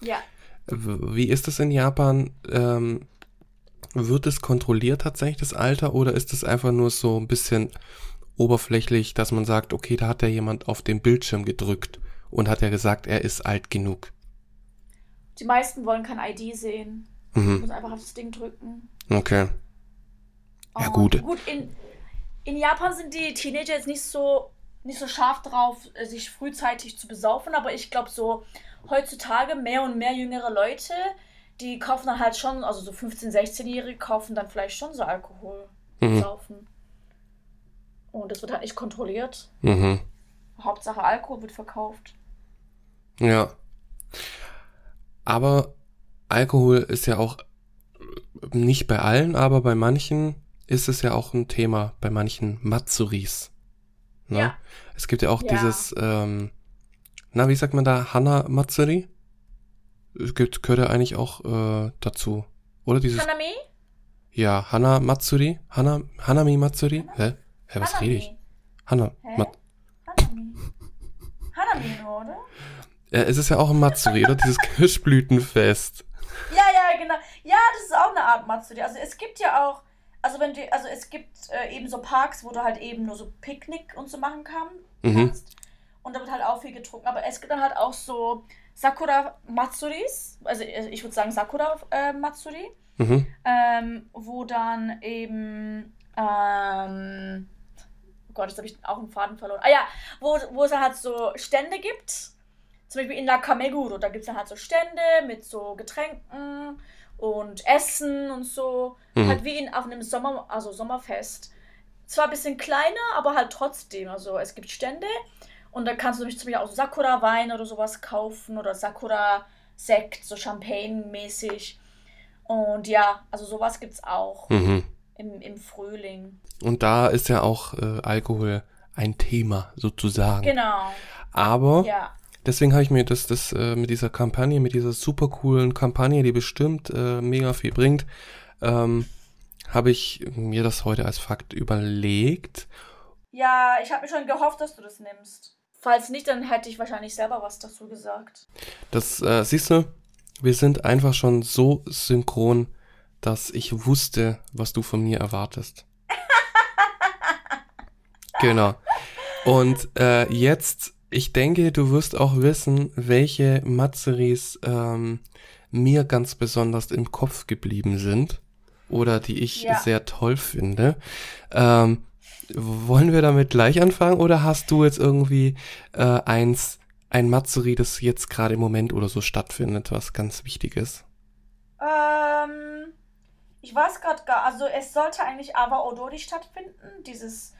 Ja. Wie ist es in Japan? Ähm, wird es kontrolliert tatsächlich, das Alter, oder ist es einfach nur so ein bisschen oberflächlich, dass man sagt, okay, da hat ja jemand auf dem Bildschirm gedrückt und hat ja gesagt, er ist alt genug. Die meisten wollen kein ID sehen. Mhm. muss einfach auf das Ding drücken. Okay. Ja, Und gut. Gut, in, in Japan sind die Teenager jetzt nicht so, nicht so scharf drauf, äh, sich frühzeitig zu besaufen, aber ich glaube so heutzutage mehr und mehr jüngere Leute, die kaufen dann halt schon, also so 15-, 16-Jährige kaufen dann vielleicht schon so Alkohol, Mhm. saufen. Und das wird halt nicht kontrolliert. Mhm. Hauptsache Alkohol wird verkauft. Ja. Aber Alkohol ist ja auch nicht bei allen, aber bei manchen ist es ja auch ein Thema, bei manchen Matsuris. Ne? Ja. Es gibt ja auch ja. dieses, ähm, na, wie sagt man da, Hana Matsuri? Es gibt, gehört ja eigentlich auch äh, dazu. Oder dieses. Hanami? Ja, Hana Matsuri? Hana, Hanami Matsuri? Hana? Hä? Hä, was Hanami. rede ich? Hana. Hä? Mat Hanami. Hanami oder? Ja, es ist ja auch ein Matsuri, oder? Dieses Kirschblütenfest. Ja, ja, genau. Ja, das ist auch eine Art Matsuri. Also es gibt ja auch, also wenn du, also es gibt äh, eben so Parks, wo du halt eben nur so Picknick und so machen kann, mhm. kannst. Und da wird halt auch viel getrunken. Aber es gibt dann halt auch so Sakura Matsuris, also äh, ich würde sagen Sakura äh, Matsuri, mhm. ähm, wo dann eben, ähm, oh Gott, jetzt habe ich auch einen Faden verloren. Ah ja, wo, wo es dann halt so Stände gibt. Zum Beispiel in La Kameguro, da gibt es dann halt so Stände mit so Getränken und Essen und so. Mhm. Halt wie in, auf einem Sommer, also Sommerfest. Zwar ein bisschen kleiner, aber halt trotzdem. Also es gibt Stände und da kannst du nämlich zum Beispiel auch Sakura-Wein oder sowas kaufen oder Sakura-Sekt, so Champagne-mäßig. Und ja, also sowas gibt es auch mhm. im, im Frühling. Und da ist ja auch äh, Alkohol ein Thema sozusagen. Genau. Aber ja. Deswegen habe ich mir das, das äh, mit dieser Kampagne, mit dieser super coolen Kampagne, die bestimmt äh, mega viel bringt, ähm, habe ich mir das heute als Fakt überlegt. Ja, ich habe mir schon gehofft, dass du das nimmst. Falls nicht, dann hätte ich wahrscheinlich selber was dazu gesagt. Das äh, siehst du, wir sind einfach schon so synchron, dass ich wusste, was du von mir erwartest. genau. Und äh, jetzt, ich denke, du wirst auch wissen, welche Matzeris ähm, mir ganz besonders im Kopf geblieben sind oder die ich ja. sehr toll finde. Ähm, wollen wir damit gleich anfangen oder hast du jetzt irgendwie äh, eins, ein Matsuri, das jetzt gerade im Moment oder so stattfindet, was ganz wichtig ist? Ähm, ich weiß gerade gar, also es sollte eigentlich Awa Odori stattfinden, dieses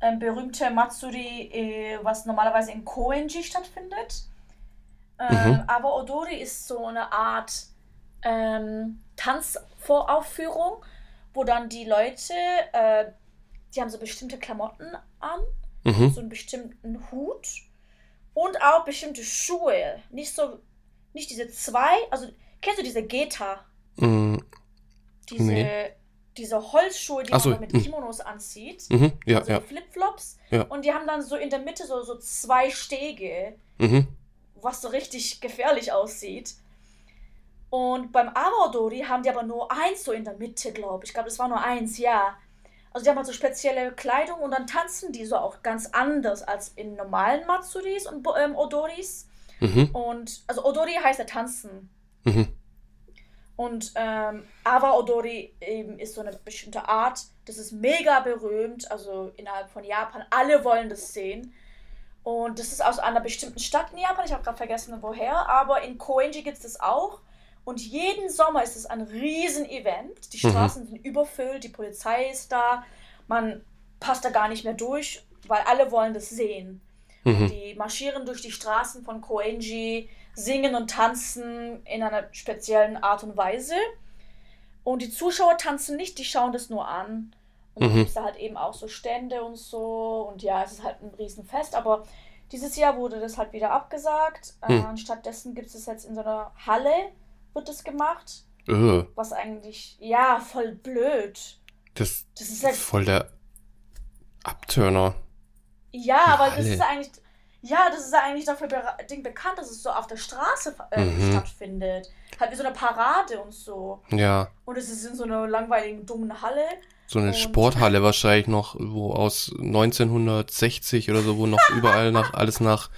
ähm, berühmte Matsuri, äh, was normalerweise in Koenji stattfindet. Ähm, mhm. Awa Odori ist so eine Art ähm, Tanzvoraufführung, wo dann die Leute äh, die haben so bestimmte Klamotten an, mhm. so einen bestimmten Hut und auch bestimmte Schuhe. Nicht so, nicht diese zwei, also kennst du diese Geta? Mhm. Diese, nee. Diese Holzschuhe, die so, man mit mhm. Kimonos anzieht. Mhm. Ja, also ja. Flipflops. Ja. Und die haben dann so in der Mitte so, so zwei Stege, mhm. was so richtig gefährlich aussieht. Und beim Awadori haben die aber nur eins so in der Mitte, glaube ich. Ich glaube, das war nur eins, ja. Also die haben halt so spezielle Kleidung und dann tanzen die so auch ganz anders als in normalen Matsuris und ähm, Odoris. Mhm. Und also Odori heißt ja tanzen. Mhm. Und ähm, Awa Odori eben ist so eine bestimmte Art. Das ist mega berühmt, also innerhalb von Japan. Alle wollen das sehen. Und das ist aus einer bestimmten Stadt in Japan. Ich habe gerade vergessen, woher. Aber in Koenji gibt es das auch. Und jeden Sommer ist es ein Riesen-Event. Die mhm. Straßen mhm. sind überfüllt, die Polizei ist da. Man passt da gar nicht mehr durch, weil alle wollen das sehen. Mhm. Die marschieren durch die Straßen von Koenji, singen und tanzen in einer speziellen Art und Weise. Und die Zuschauer tanzen nicht, die schauen das nur an. Und dann mhm. gibt es da halt eben auch so Stände und so. Und ja, es ist halt ein Riesenfest. Aber dieses Jahr wurde das halt wieder abgesagt. Mhm. Äh, stattdessen gibt es es jetzt in so einer Halle wird das gemacht. Uh. Was eigentlich, ja, voll blöd. Das, das ist halt voll der Abturner. Ja, aber Halle. das ist eigentlich, ja, das ist eigentlich dafür Ding bekannt, dass es so auf der Straße äh, mhm. stattfindet. Halt wie so eine Parade und so. Ja. Und es ist in so einer langweiligen, dummen Halle. So eine Sporthalle wahrscheinlich noch, wo aus 1960 oder so, wo noch überall nach alles nach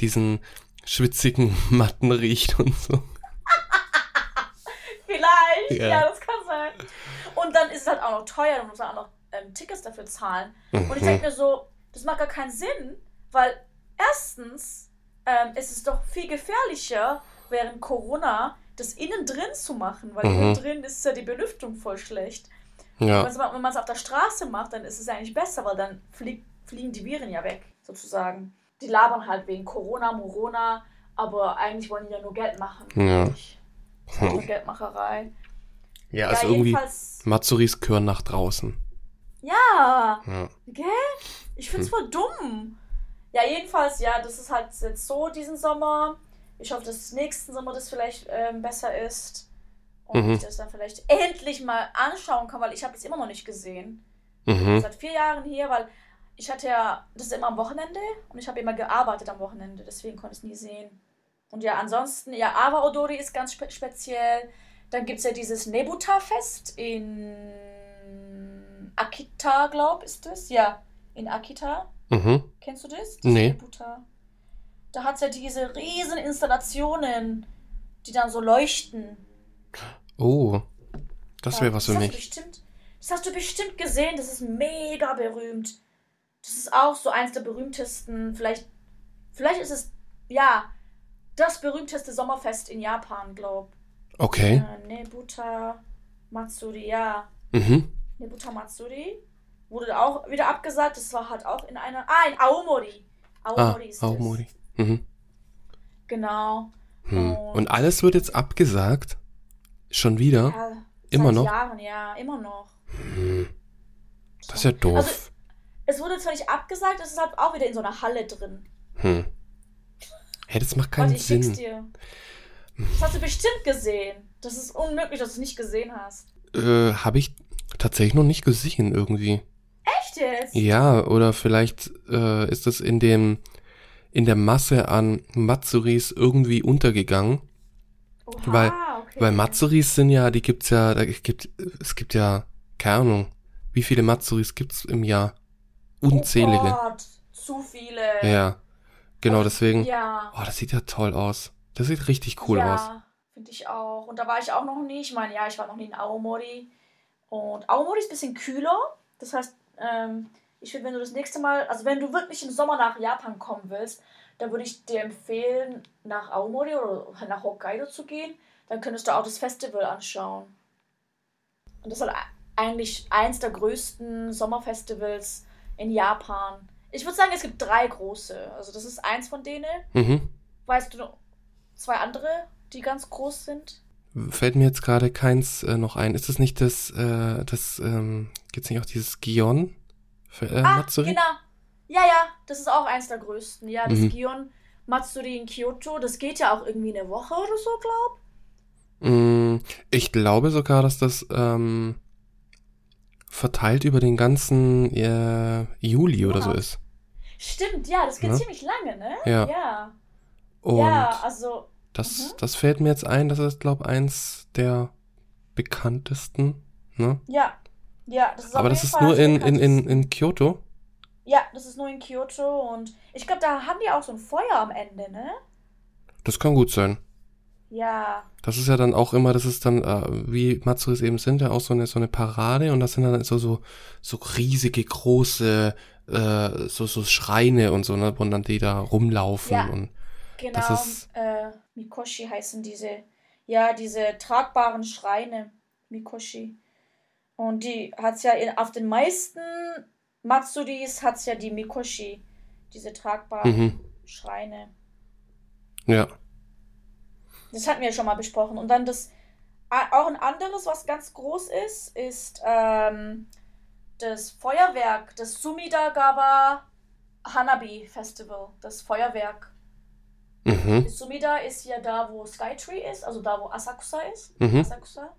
diesen schwitzigen Matten riecht und so. Vielleicht, ja. ja. das kann sein. Und dann ist es halt auch noch teuer, du musst auch noch ähm, Tickets dafür zahlen. Mhm. Und ich denke mir so, das macht gar keinen Sinn, weil erstens ähm, ist es doch viel gefährlicher, während Corona das innen drin zu machen, weil mhm. innen drin ist ja die Belüftung voll schlecht. Ja. Wenn man es auf der Straße macht, dann ist es eigentlich besser, weil dann flieg, fliegen die Viren ja weg, sozusagen. die labern halt wegen Corona, Morona, aber eigentlich wollen die ja nur Geld machen. Ja. Nur Geldmacherei. Ja, Ja, ist irgendwie Matsuris gehören nach draußen. Ja, Ja. gell? Ich find's voll dumm. Ja, jedenfalls, ja, das ist halt jetzt so diesen Sommer. Ich hoffe, dass nächsten Sommer das vielleicht ähm, besser ist. Und Mhm. ich das dann vielleicht endlich mal anschauen kann, weil ich habe es immer noch nicht gesehen. Mhm. Seit vier Jahren hier, weil ich hatte ja, das ist immer am Wochenende und ich habe immer gearbeitet am Wochenende, deswegen konnte ich es nie sehen. Und ja, ansonsten, ja, Awa Odori ist ganz spe speziell. Dann gibt es ja dieses Nebuta-Fest in Akita, glaub, ist das? Ja, in Akita. Mhm. Kennst du das? das Nee. Nebuta. Da hat es ja diese riesen Installationen, die dann so leuchten. Oh, das wäre was für mich. bestimmt, das hast du bestimmt gesehen. Das ist mega berühmt. Das ist auch so eins der berühmtesten. Vielleicht, vielleicht ist es, ja, das berühmteste Sommerfest in Japan, glaub. Okay. Äh, Nebuta Matsuri, ja. Mhm. Nebuta Matsuri. Wurde auch wieder abgesagt. Das war halt auch in einer. Ah, in Aomori. Ah, Aomori ist Aomori. das. Mhm. Genau. Hm. Und- Und alles wird jetzt abgesagt? Schon wieder? Ja, Immer seit noch? Jahren, ja, immer noch. Hm. Das ist ja doof. Also, es wurde zwar nicht abgesagt, es ist halt auch wieder in so einer Halle drin. hm. Hey, das macht keinen Warte, ich schick's Sinn. dir. Das hast du bestimmt gesehen. Das ist unmöglich, dass du es nicht gesehen hast. Äh, habe ich tatsächlich noch nicht gesehen irgendwie. Jetzt? Ja, oder vielleicht äh, ist es in dem in der Masse an Matsuris irgendwie untergegangen, Oha, weil- okay. weil Matsuris sind ja, die gibt's ja, da gibt es gibt ja keine Ahnung, wie viele Matsuris gibt's im Jahr? Unzählige. Oh Gott, zu viele. ja. Genau, deswegen. Ja. Oh, das sieht ja toll aus. Das sieht richtig cool aus. ja, finde ich auch. Und da war ich auch noch nie. Ich meine, ja, ich war noch nie in Aomori. Und Aomori ist ein bisschen kühler. Das heißt, ähm, ich würde, wenn du das nächste Mal, also wenn du wirklich im Sommer nach Japan kommen willst, dann würde ich dir empfehlen, nach Aomori oder nach Hokkaido zu gehen. Dann könntest du auch das Festival anschauen. Und das ist halt eigentlich eins der größten Sommerfestivals in Japan. Ich würde sagen, es gibt drei große. Also das ist eins von denen. Mhm. Weißt du noch zwei andere, die ganz groß sind? Fällt mir jetzt gerade keins äh, noch ein. Ist das nicht das, äh, das, ähm, gibt's nicht auch dieses Gion für äh, ah, Matsuri? genau. Ja, ja, das ist auch eins der größten. Ja, das Mhm. Gion Matsuri in Kyoto, das geht ja auch irgendwie eine Woche oder so, glaub. Mm, Ich glaube sogar, dass das ähm, verteilt über den ganzen äh, Juli oder so Ja. ist. Stimmt, ja, das geht Ja. ziemlich lange, ne? Ja. Ja, Und ja also, das, mhm. das fällt mir jetzt ein, das ist, glaube eins der bekanntesten. Ne? ja. Ja, das ist Aber das ist Fall nur in, in, in, in Kyoto. Ja, das ist nur in Kyoto und ich glaube, da haben die auch so ein Feuer am Ende, ne? Das kann gut sein. Ja. Das ist ja dann auch immer, das ist dann, äh, wie Matsuris eben sind, ja auch so eine, so eine Parade und das sind dann so, so, so riesige, große, äh, so, so Schreine und so, ne, wo dann die da rumlaufen Ja. und Genau, Das ist- äh, Mikoshi heißen diese, ja, diese tragbaren Schreine, Mikoshi. Und die hat's ja in, auf den meisten Matsuris hat's ja die Mikoshi, diese tragbaren Mhm. Schreine. ja. Das hatten wir ja schon mal besprochen. Und dann das, auch ein anderes, was ganz groß ist, ist ähm, das Feuerwerk, das Sumidagawa Hanabi Festival, das Feuerwerk. Mhm. Sumida ist ja da, wo Skytree ist, also da, wo Asakusa ist. Mhm. Asakusa.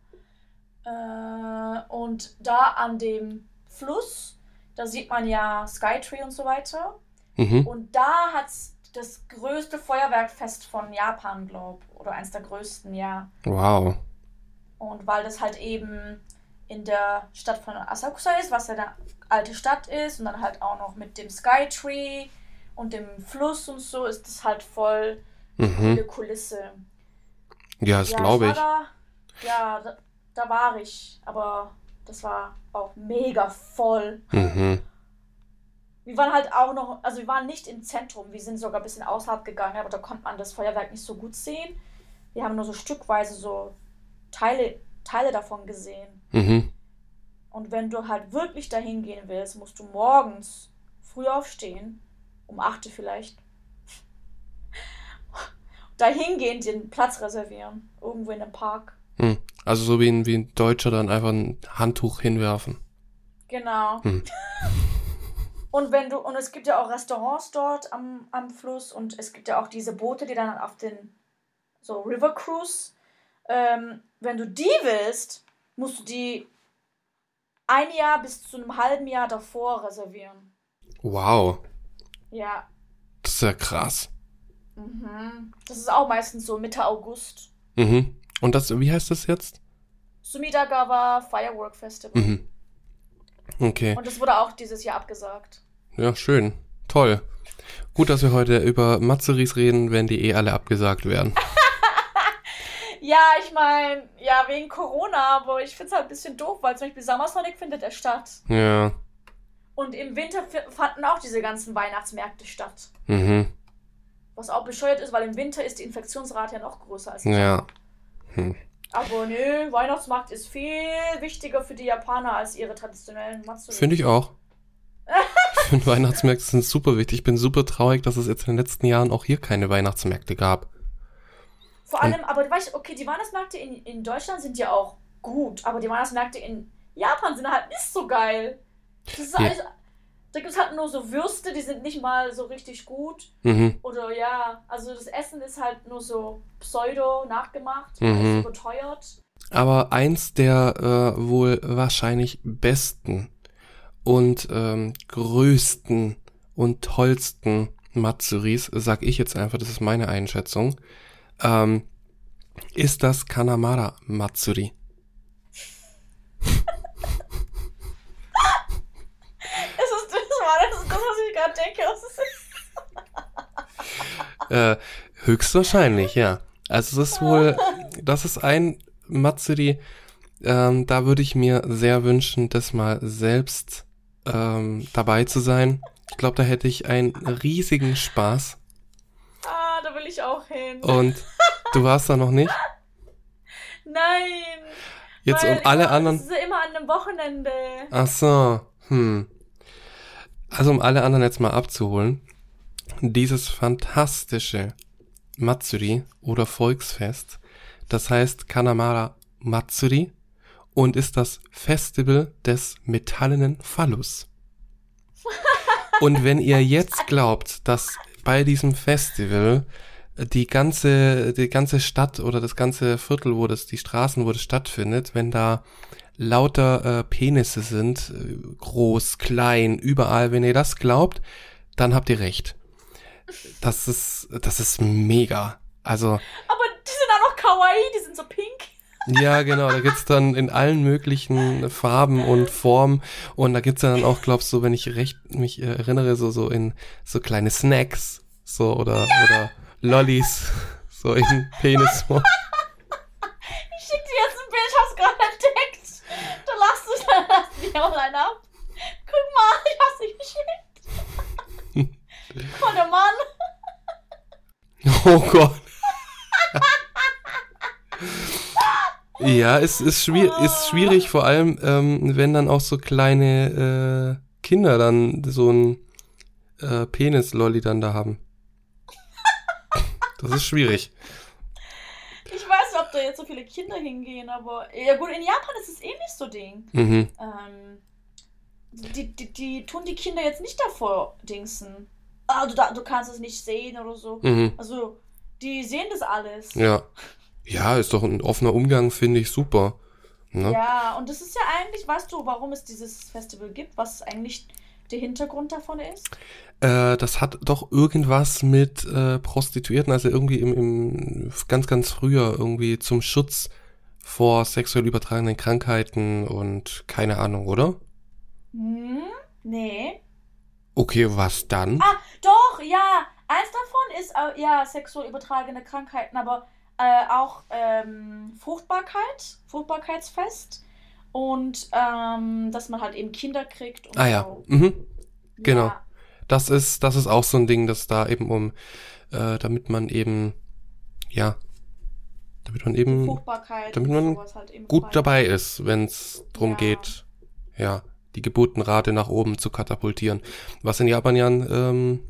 Äh, und da an dem Fluss, da sieht man ja Skytree und so weiter. Mhm. Und da hat es das größte Feuerwerkfest von Japan, glaub. Oder eins der größten, ja. Wow. Und weil das halt eben in der Stadt von Asakusa ist, was ja eine alte Stadt ist, und dann halt auch noch mit dem Skytree und dem Fluss und so, ist das halt voll Mhm. eine Kulisse. Ja, das ja, glaube war ich. Da, ja, da, da war ich, aber das war auch mega voll. Mhm. Wir waren halt auch noch, also wir waren nicht im Zentrum, wir sind sogar ein bisschen außerhalb gegangen, aber da konnte man das Feuerwerk nicht so gut sehen. Wir haben nur so stückweise so Teile, Teile davon gesehen. Mhm. Und wenn du halt wirklich dahin gehen willst, musst du morgens früh aufstehen, um 8 Uhr vielleicht, da hingehen, den Platz reservieren. Irgendwo in einem Park. Hm. Also so wie ein, wie ein Deutscher dann einfach ein Handtuch hinwerfen. Genau. Hm. Und wenn du, und es gibt ja auch Restaurants dort am, am Fluss und es gibt ja auch diese Boote, die dann auf den so River Cruise. Ähm, wenn du die willst, musst du die ein Jahr bis zu einem halben Jahr davor reservieren. Wow, Ja. das ist ja krass. Mhm. Das ist auch meistens so Mitte August. Mhm. Und das, wie heißt das jetzt? Sumidagawa Firework Festival. Mhm. Okay. Und das wurde auch dieses Jahr abgesagt. Ja, schön. Toll. Gut, dass wir heute über Matsuris reden, wenn die eh alle abgesagt werden. Ja, ich meine, ja, wegen Corona, aber ich finde es halt ein bisschen doof, weil zum Beispiel Summer Sonic findet ja statt. Ja. Und im Winter fanden auch diese ganzen Weihnachtsmärkte statt. Mhm. Was auch bescheuert ist, weil im Winter ist die Infektionsrate ja noch größer als im Ja. Sommer. Aber nö, Weihnachtsmarkt ist viel wichtiger für die Japaner als ihre traditionellen Matsuri. Finde ich auch. Ich finde Weihnachtsmärkte sind super wichtig. Ich bin super traurig, dass es jetzt in den letzten Jahren auch hier keine Weihnachtsmärkte gab. Vor allem, aber weißt du, okay, die Weihnachtsmärkte in, in Deutschland sind ja auch gut, aber die Weihnachtsmärkte in Japan sind halt nicht so geil. Das ist Ja. alles, da gibt es halt nur so Würste, die sind nicht mal so richtig gut. Mhm. Oder ja, also das Essen ist halt nur so pseudo nachgemacht, Mhm. überteuert. Aber eins der äh, wohl wahrscheinlich besten und ähm, größten und tollsten Matsuris, sag ich jetzt einfach, das ist meine Einschätzung, ähm, ist das Kanamara Matsuri. Es ist das, war das, ist ist, Äh, höchstwahrscheinlich, ja. Also es ist wohl, das ist ein Matsuri, ähm, da würde ich mir sehr wünschen, das mal selbst ähm, dabei zu sein. Ich glaube, da hätte ich einen riesigen Spaß. ah, da will ich auch hin. Und du warst da noch nicht? Nein. Jetzt um alle anderen. Das ist ja immer an einem Wochenende. Ach so, hm. Also um alle anderen jetzt mal abzuholen. Dieses fantastische Matsuri oder Volksfest, das heißt Kanamara Matsuri und ist das Festival des metallenen Phallus. Und wenn ihr jetzt glaubt, dass bei diesem Festival die ganze, die ganze Stadt oder das ganze Viertel, wo das, die Straßen, wo das stattfindet, wenn da lauter äh, Penisse sind, äh, groß, klein, überall, wenn ihr das glaubt, dann habt ihr recht. Das ist, das ist mega. Also, Aber die sind auch noch kawaii, die sind so pink. ja, genau, da gibt's dann in allen möglichen Farben und Formen und da gibt's dann auch, glaubst du, wenn ich recht mich äh, erinnere, so, so in so kleine Snacks, so, oder, oder Lollis, so in Penisform. Ich schick dir jetzt ein Bild, ich hab's gerade entdeckt. Da lachst du, da lachst du dich auch rein ab. Guck mal, ich hab's dir geschickt. Guck mal, der Mann. Oh Gott. ja, es ist, schwier ist schwierig, vor allem, ähm, wenn dann auch so kleine äh, Kinder dann so ein äh, Penis-Lolli dann da haben. Das ist schwierig. Ich weiß nicht, ob da jetzt so viele Kinder hingehen, aber ja gut, in Japan ist es eh nicht so Ding. Mhm. Ähm, die, die, die tun die Kinder jetzt nicht davor dingsen. Ah, du, du kannst es nicht sehen oder so. Mhm. Also, die sehen das alles. Ja. Ja, ist doch ein offener Umgang, finde ich super. Ne? Ja, und das ist ja eigentlich, weißt du, warum es dieses Festival gibt, was eigentlich der Hintergrund davon ist? Äh, das hat doch irgendwas mit äh, Prostituierten, also irgendwie im, im ganz, ganz früher irgendwie zum Schutz vor sexuell übertragenen Krankheiten und keine Ahnung, oder? Hm? Nee. Okay, was dann? Ah, doch, ja. Eins davon ist äh, ja sexuell übertragene Krankheiten, aber äh, auch ähm, Fruchtbarkeit, Fruchtbarkeitsfest und ähm, dass man halt eben Kinder kriegt. Und Ah ja, so. mhm. genau. Ja. Das ist, das ist auch so ein Ding, dass da eben um, äh, damit man eben, ja, damit man eben Fruchtbarkeit damit man halt eben gut feiert. dabei ist, wenn es drum Ja. geht, ja, die Geburtenrate nach oben zu katapultieren. Was in Japan ja, ähm,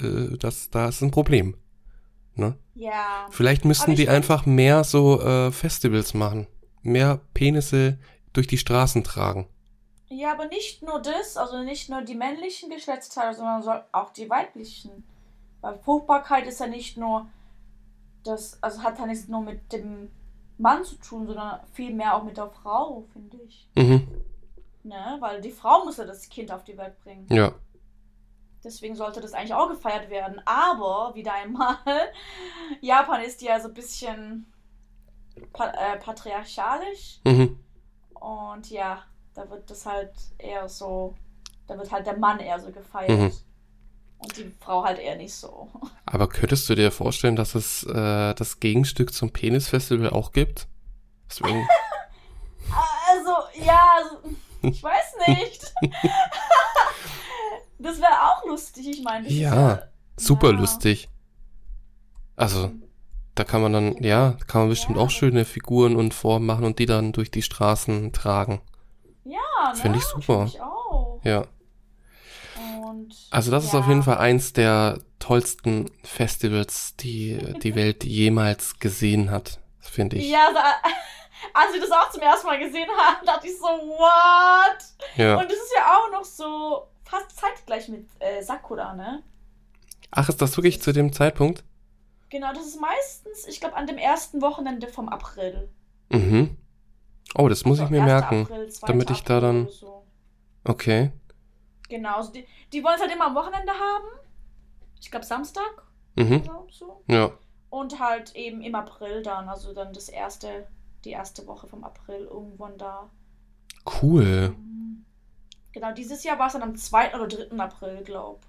äh, das, da ist ein Problem. Ne? Ja. Vielleicht müssten die einfach mehr so äh, Festivals machen. Mehr Penisse durch die Straßen tragen. Ja, aber nicht nur das, also nicht nur die männlichen Geschlechtsteile, sondern so auch die weiblichen. Weil Fruchtbarkeit ist ja nicht nur das, also hat ja nichts nur mit dem Mann zu tun, sondern vielmehr auch mit der Frau, finde ich. Mhm. Ne? Weil die Frau muss ja das Kind auf die Welt bringen. Ja. Deswegen sollte das eigentlich auch gefeiert werden. Aber, wieder einmal, Japan ist ja so ein bisschen äh, patriarchalisch. Mhm. Und ja, da wird das halt eher so, da wird halt der Mann eher so gefeiert. Mhm. Und die Frau halt eher nicht so. Aber könntest du dir vorstellen, dass es äh, das Gegenstück zum Penisfestival auch gibt? Deswegen, Also, ja, also, ich weiß nicht. das wäre auch lustig, ich meine. Ja, super ja. lustig. Also, da kann man dann, ja, kann man bestimmt auch schöne Figuren und Formen machen und die dann durch die Straßen tragen. Ja, ne? Find ich super. Find ich auch. Ja. Und, Also das ist ja. auf jeden Fall eins der tollsten Festivals, die die Welt jemals gesehen hat, finde ich. Ja, da, als wir das auch zum ersten Mal gesehen haben, dachte ich so, what? Ja. Und das ist ja auch noch so fast zeitgleich mit äh, Sakura, ne? Ach, ist das wirklich zu dem Zeitpunkt? Genau, das ist meistens, ich glaube, an dem ersten Wochenende vom April. Mhm. Oh, das muss ich So, mir 1. merken, April, 2. damit ich da April dann- oder So. Okay. Genau, also die, die wollen es halt immer am Wochenende haben. Ich glaube, Samstag Mhm. oder so. Ja. Und halt eben im April dann, also dann das erste, die erste Woche vom April irgendwann da. Cool. Genau, dieses Jahr war es dann am 2. oder 3. April, glaub.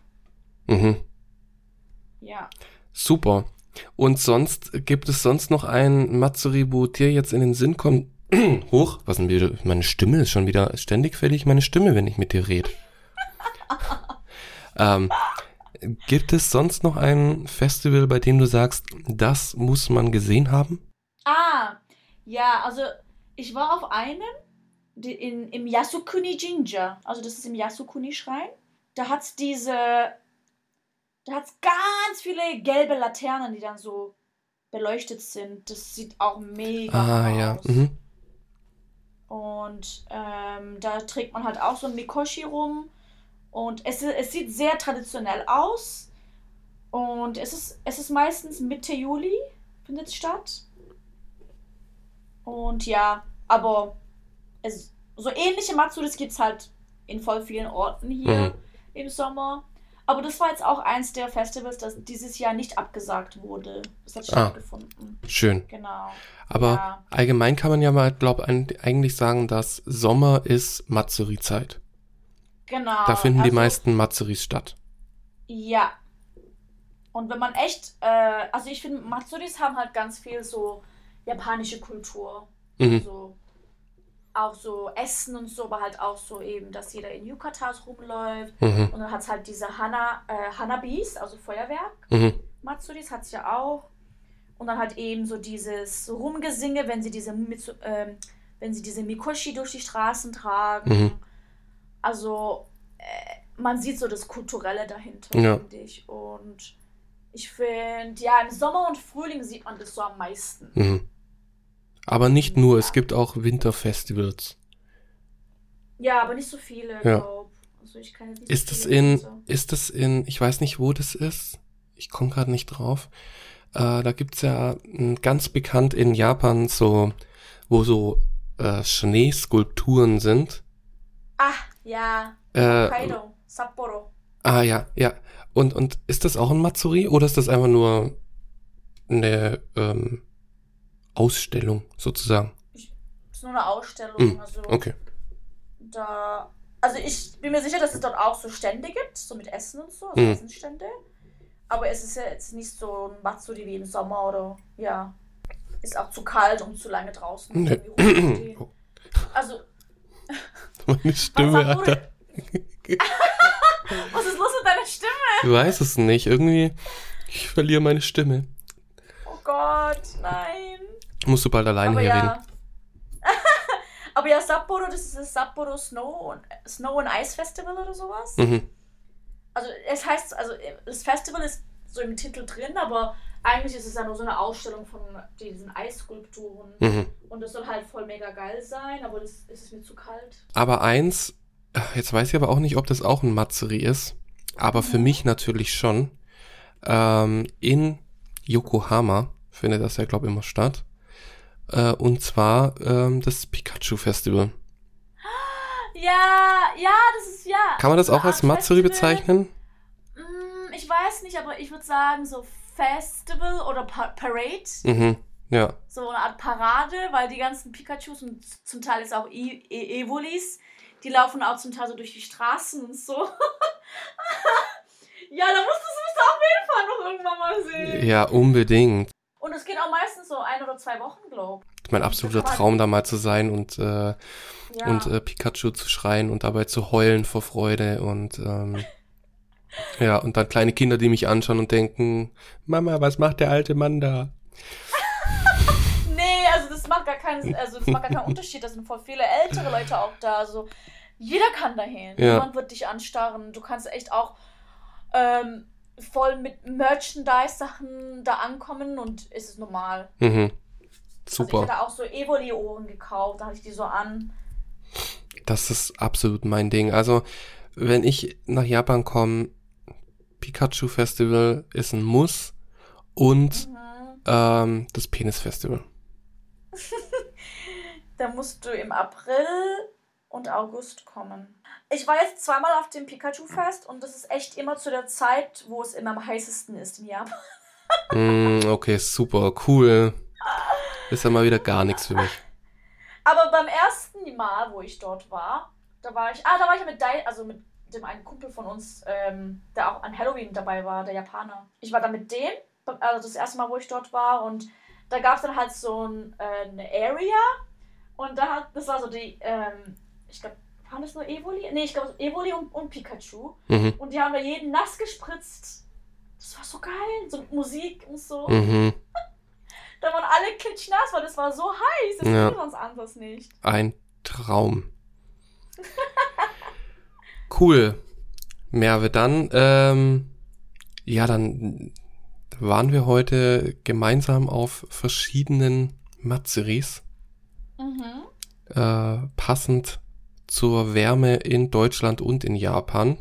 Mhm. Ja. Super. Und sonst, gibt es sonst noch ein Matsuri, wo dir jetzt in den Sinn kommt? Hoch, was denn wieder? Meine Stimme ist schon wieder ständig verliere meine Stimme, wenn ich mit dir rede. ähm, gibt es sonst noch ein Festival, bei dem du sagst, das muss man gesehen haben? Ah, ja, also ich war auf einem in, im Yasukuni Jinja, also das ist im Yasukuni-Schrein. Da hat es diese, da hat es ganz viele gelbe Laternen, die dann so beleuchtet sind. Das sieht auch mega Ah, aus. ja. Mhm. Und ähm, da trägt man halt auch so ein Mikoshi rum. Und es, es sieht sehr traditionell aus. Und es ist, es ist meistens Mitte Juli, findet es statt. Und ja, aber es, so ähnliche Matsuris gibt es halt in voll vielen Orten hier Mhm. im Sommer. Aber das war jetzt auch eins der Festivals, das dieses Jahr nicht abgesagt wurde. Das hat Ah. stattgefunden. Schön. Genau. Aber Ja. allgemein kann man ja mal, glaub, ein- eigentlich sagen, dass Sommer ist Matsuri-Zeit. Genau. Da finden die also- meisten Matsuris statt. Ja. Und wenn man echt, äh, also ich finde, Matsuris haben halt ganz viel so japanische Kultur. Mhm. So, auch so Essen und so, aber halt auch so eben, dass jeder in Yukatas rumläuft. Mhm. Und dann hat es halt diese Hana, äh, Hanabis, also Feuerwerk. Mhm. Matsuris hat es ja auch. Und dann halt eben so dieses Rumgesinge, wenn sie diese, ähm, wenn sie diese Mikoshi durch die Straßen tragen. Mhm. Also äh, man sieht so das Kulturelle dahinter, Ja. finde ich. Und ich finde, ja, im Sommer und Frühling sieht man das so am meisten. Mhm. Aber nicht nur, es gibt auch Winterfestivals. Ja, aber nicht so viele, Ja. glaub. Also ich kann nicht Ist so viele in, ist es in, ich weiß nicht, wo das ist. Ich komme gerade nicht drauf. Äh, da gibt's ja m, ganz bekannt in Japan so, wo so äh, Schneeskulpturen sind. Ah, ja. Äh, Hokkaido, Sapporo. ah ja, ja. Und, und ist das auch ein Matsuri oder ist das einfach nur eine ähm, Ausstellung sozusagen? ist nur eine Ausstellung. Hm, Also Okay. da. Also ich bin mir sicher, dass es dort auch so Stände gibt, so mit Essen und so, also Mhm. Essensstände. Aber es ist ja jetzt nicht so ein Matsuri wie im Sommer oder ja. Ist auch zu kalt, um zu lange draußen Nee. Oh, Also, meine Stimme, Alter. was ist los mit deiner Stimme? Ich weiß es nicht. Irgendwie, ich verliere meine Stimme. Oh Gott, nein. Musst du bald alleine Aber hier ja. reden. Aber ja, Sapporo, das ist das Sapporo Snow und Snow and Ice Festival oder sowas. Mhm. Also es heißt, also das Festival ist so im Titel drin, aber eigentlich ist es ja nur so eine Ausstellung von diesen Eisskulpturen. Mhm. Und das soll halt voll mega geil sein, aber das ist es mir zu kalt. Aber eins, jetzt weiß ich aber auch nicht, ob das auch ein Matsuri ist, aber für Mhm. mich natürlich schon. Ähm, in Yokohama findet das ja, glaube ich, immer statt. Äh, und zwar ähm, das Pikachu Festival. Ja, ja, das ist ja. Kann man das auch als Art Matsuri bezeichnen? Mm, Ich weiß nicht, aber ich würde sagen so Festival oder pa Parade. Mhm. Ja. So eine Art Parade, weil die ganzen Pikachus und zum Teil ist auch e e Evolis, die laufen auch zum Teil so durch die Straßen und so. ja, da musst du es auf jeden Fall noch irgendwann mal sehen. Ja, unbedingt. Und es geht auch meistens so ein oder zwei Wochen, glaube Mein absoluter Traum, da mal zu sein und, äh, ich. Ja. und äh, Pikachu zu schreien und dabei zu heulen vor Freude und ähm, ja, und dann kleine Kinder, die mich anschauen und denken, Mama, was macht der alte Mann da? Nee, also das macht gar keinen, also das macht gar keinen Unterschied. Da sind voll viele ältere Leute auch da. Also jeder kann dahin. Ja. Niemand wird dich anstarren. Du kannst echt auch ähm, voll mit Merchandise-Sachen da ankommen und ist es normal. Mhm. Also ich Super. hatte auch so Evoli-Ohren gekauft, da hatte ich die so an. Das ist absolut mein Ding. Also, wenn ich nach Japan komme, Pikachu Festival ist ein Muss und Mhm. ähm, das Penis Festival. Da musst du im April und August kommen. Ich war jetzt zweimal auf dem Pikachu-Fest und das ist echt immer zu der Zeit, wo es immer am heißesten ist im Japan. Mm, okay, super, cool. Ist ja mal wieder gar nichts für mich. Aber beim ersten Mal, wo ich dort war, da war ich, ah, da war ich mit Dai, also mit dem einen Kumpel von uns, ähm, der auch an Halloween dabei war, der Japaner. Ich war da mit dem, also das erste Mal, wo ich dort war und da gab es dann halt so ein, äh, eine Area und da hat, das war so die, ähm, ich glaube, waren das nur Evoli? Nee, ich glaube Evoli und, und Pikachu Mhm. und die haben da jeden nass gespritzt. Das war so geil, so mit Musik und so. Mhm. Da waren alle klitschnass, weil das war so heiß. Das Ja. ging sonst anders nicht. Ein Traum. Cool. Merve, dann, ähm, ja, dann waren wir heute gemeinsam auf verschiedenen Matsuris, Mhm. äh, passend zur Wärme in Deutschland und in Japan.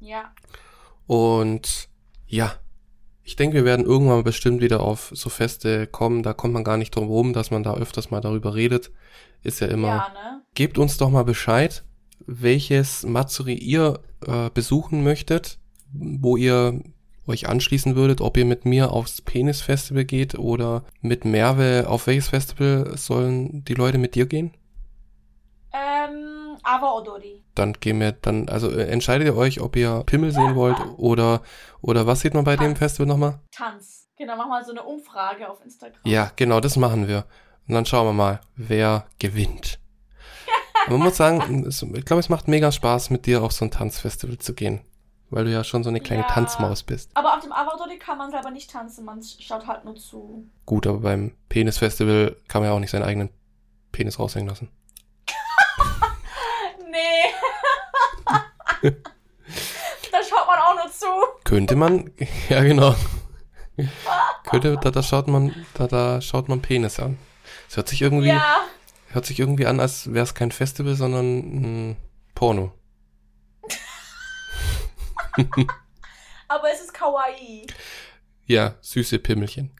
Ja. Und ja, ich denke, wir werden irgendwann bestimmt wieder auf so Feste kommen. Da kommt man gar nicht drum rum, dass man da öfters mal darüber redet. Ist ja immer. Ja, ne? Gebt uns doch mal Bescheid, welches Matsuri ihr äh, besuchen möchtet, wo ihr euch anschließen würdet, ob ihr mit mir aufs Penis Festival geht oder mit Merve. Auf welches Festival sollen die Leute mit dir gehen? Ähm. Dann gehen wir dann, also äh, entscheidet ihr euch, ob ihr Pimmel sehen wollt oder oder was sieht man bei dem Tanz. Festival nochmal? Tanz. Genau, mach mal so eine Umfrage auf Instagram. Ja, genau, das machen wir. Und dann schauen wir mal, wer gewinnt. Man muss sagen, ich glaube, es macht mega Spaß, mit dir auf so ein Tanzfestival zu gehen. Weil du ja schon so eine kleine Ja. Tanzmaus bist. Aber auf dem Awa Odori kann man selber nicht tanzen, man schaut halt nur zu. Gut, aber beim Penisfestival kann man ja auch nicht seinen eigenen Penis raushängen lassen. Nee. da schaut man auch nur zu. Könnte man, ja genau. Könnte, da, da schaut man, da, da schaut man Penis an. Es hört sich irgendwie, Ja. hört sich irgendwie an, als wäre es kein Festival, sondern ein Porno. Aber es ist kawaii. Ja, süße Pimmelchen.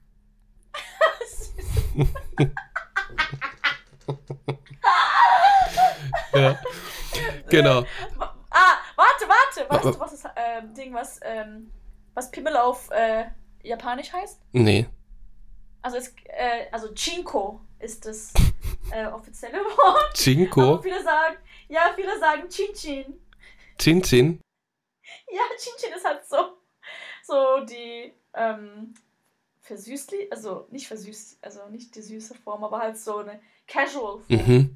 ja. Genau. Ah, warte, warte. Weißt du, was das ähm, Ding, was, ähm, was Pimmel auf äh, Japanisch heißt? Nee. Also, es, äh, also Chinko ist das äh, offizielle Wort. Aber Chinko. viele sagen, ja, viele sagen Chinchin. Chin Chin. Ja, Chinchin ist halt so, so die ähm, versüßli, also nicht versüßt, also nicht die süße Form, aber halt so eine Casual Form. Mhm.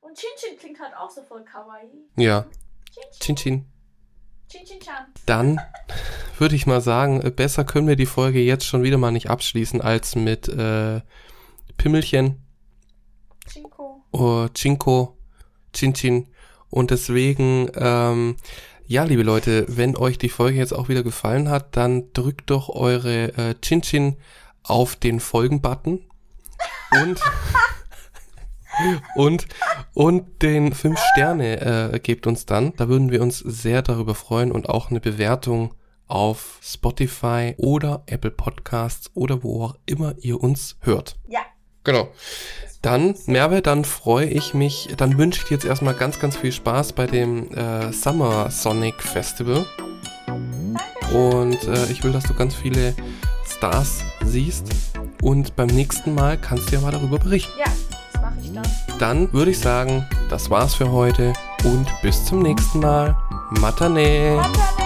Und Chinchin klingt halt auch so voll kawaii. Ja. Chinchin. Chin Chin. Chinchin-chan. Dann würde ich mal sagen, äh, besser können wir die Folge jetzt schon wieder mal nicht abschließen als mit äh, Pimmelchen, Chinko. oh, Chinko, Chin Chin. Und deswegen, ähm, Ja, liebe Leute, wenn euch die Folge jetzt auch wieder gefallen hat, dann drückt doch eure äh, Chin-Chin auf den Folgen-Button und, und, und den fünf Sterne äh, gebt uns dann. Da würden wir uns sehr darüber freuen und auch eine Bewertung auf Spotify oder Apple Podcasts oder wo auch immer ihr uns hört. Ja. Genau. Dann, Merve, dann freue ich mich, dann wünsche ich dir jetzt erstmal ganz, ganz viel Spaß bei dem äh, Summer Sonic Festival. Und äh, ich will, dass du ganz viele Stars siehst. Und beim nächsten Mal kannst du ja mal darüber berichten. Ja, dann. Dann würde ich sagen, das war's für heute und bis zum nächsten Mal. Matane. Matane.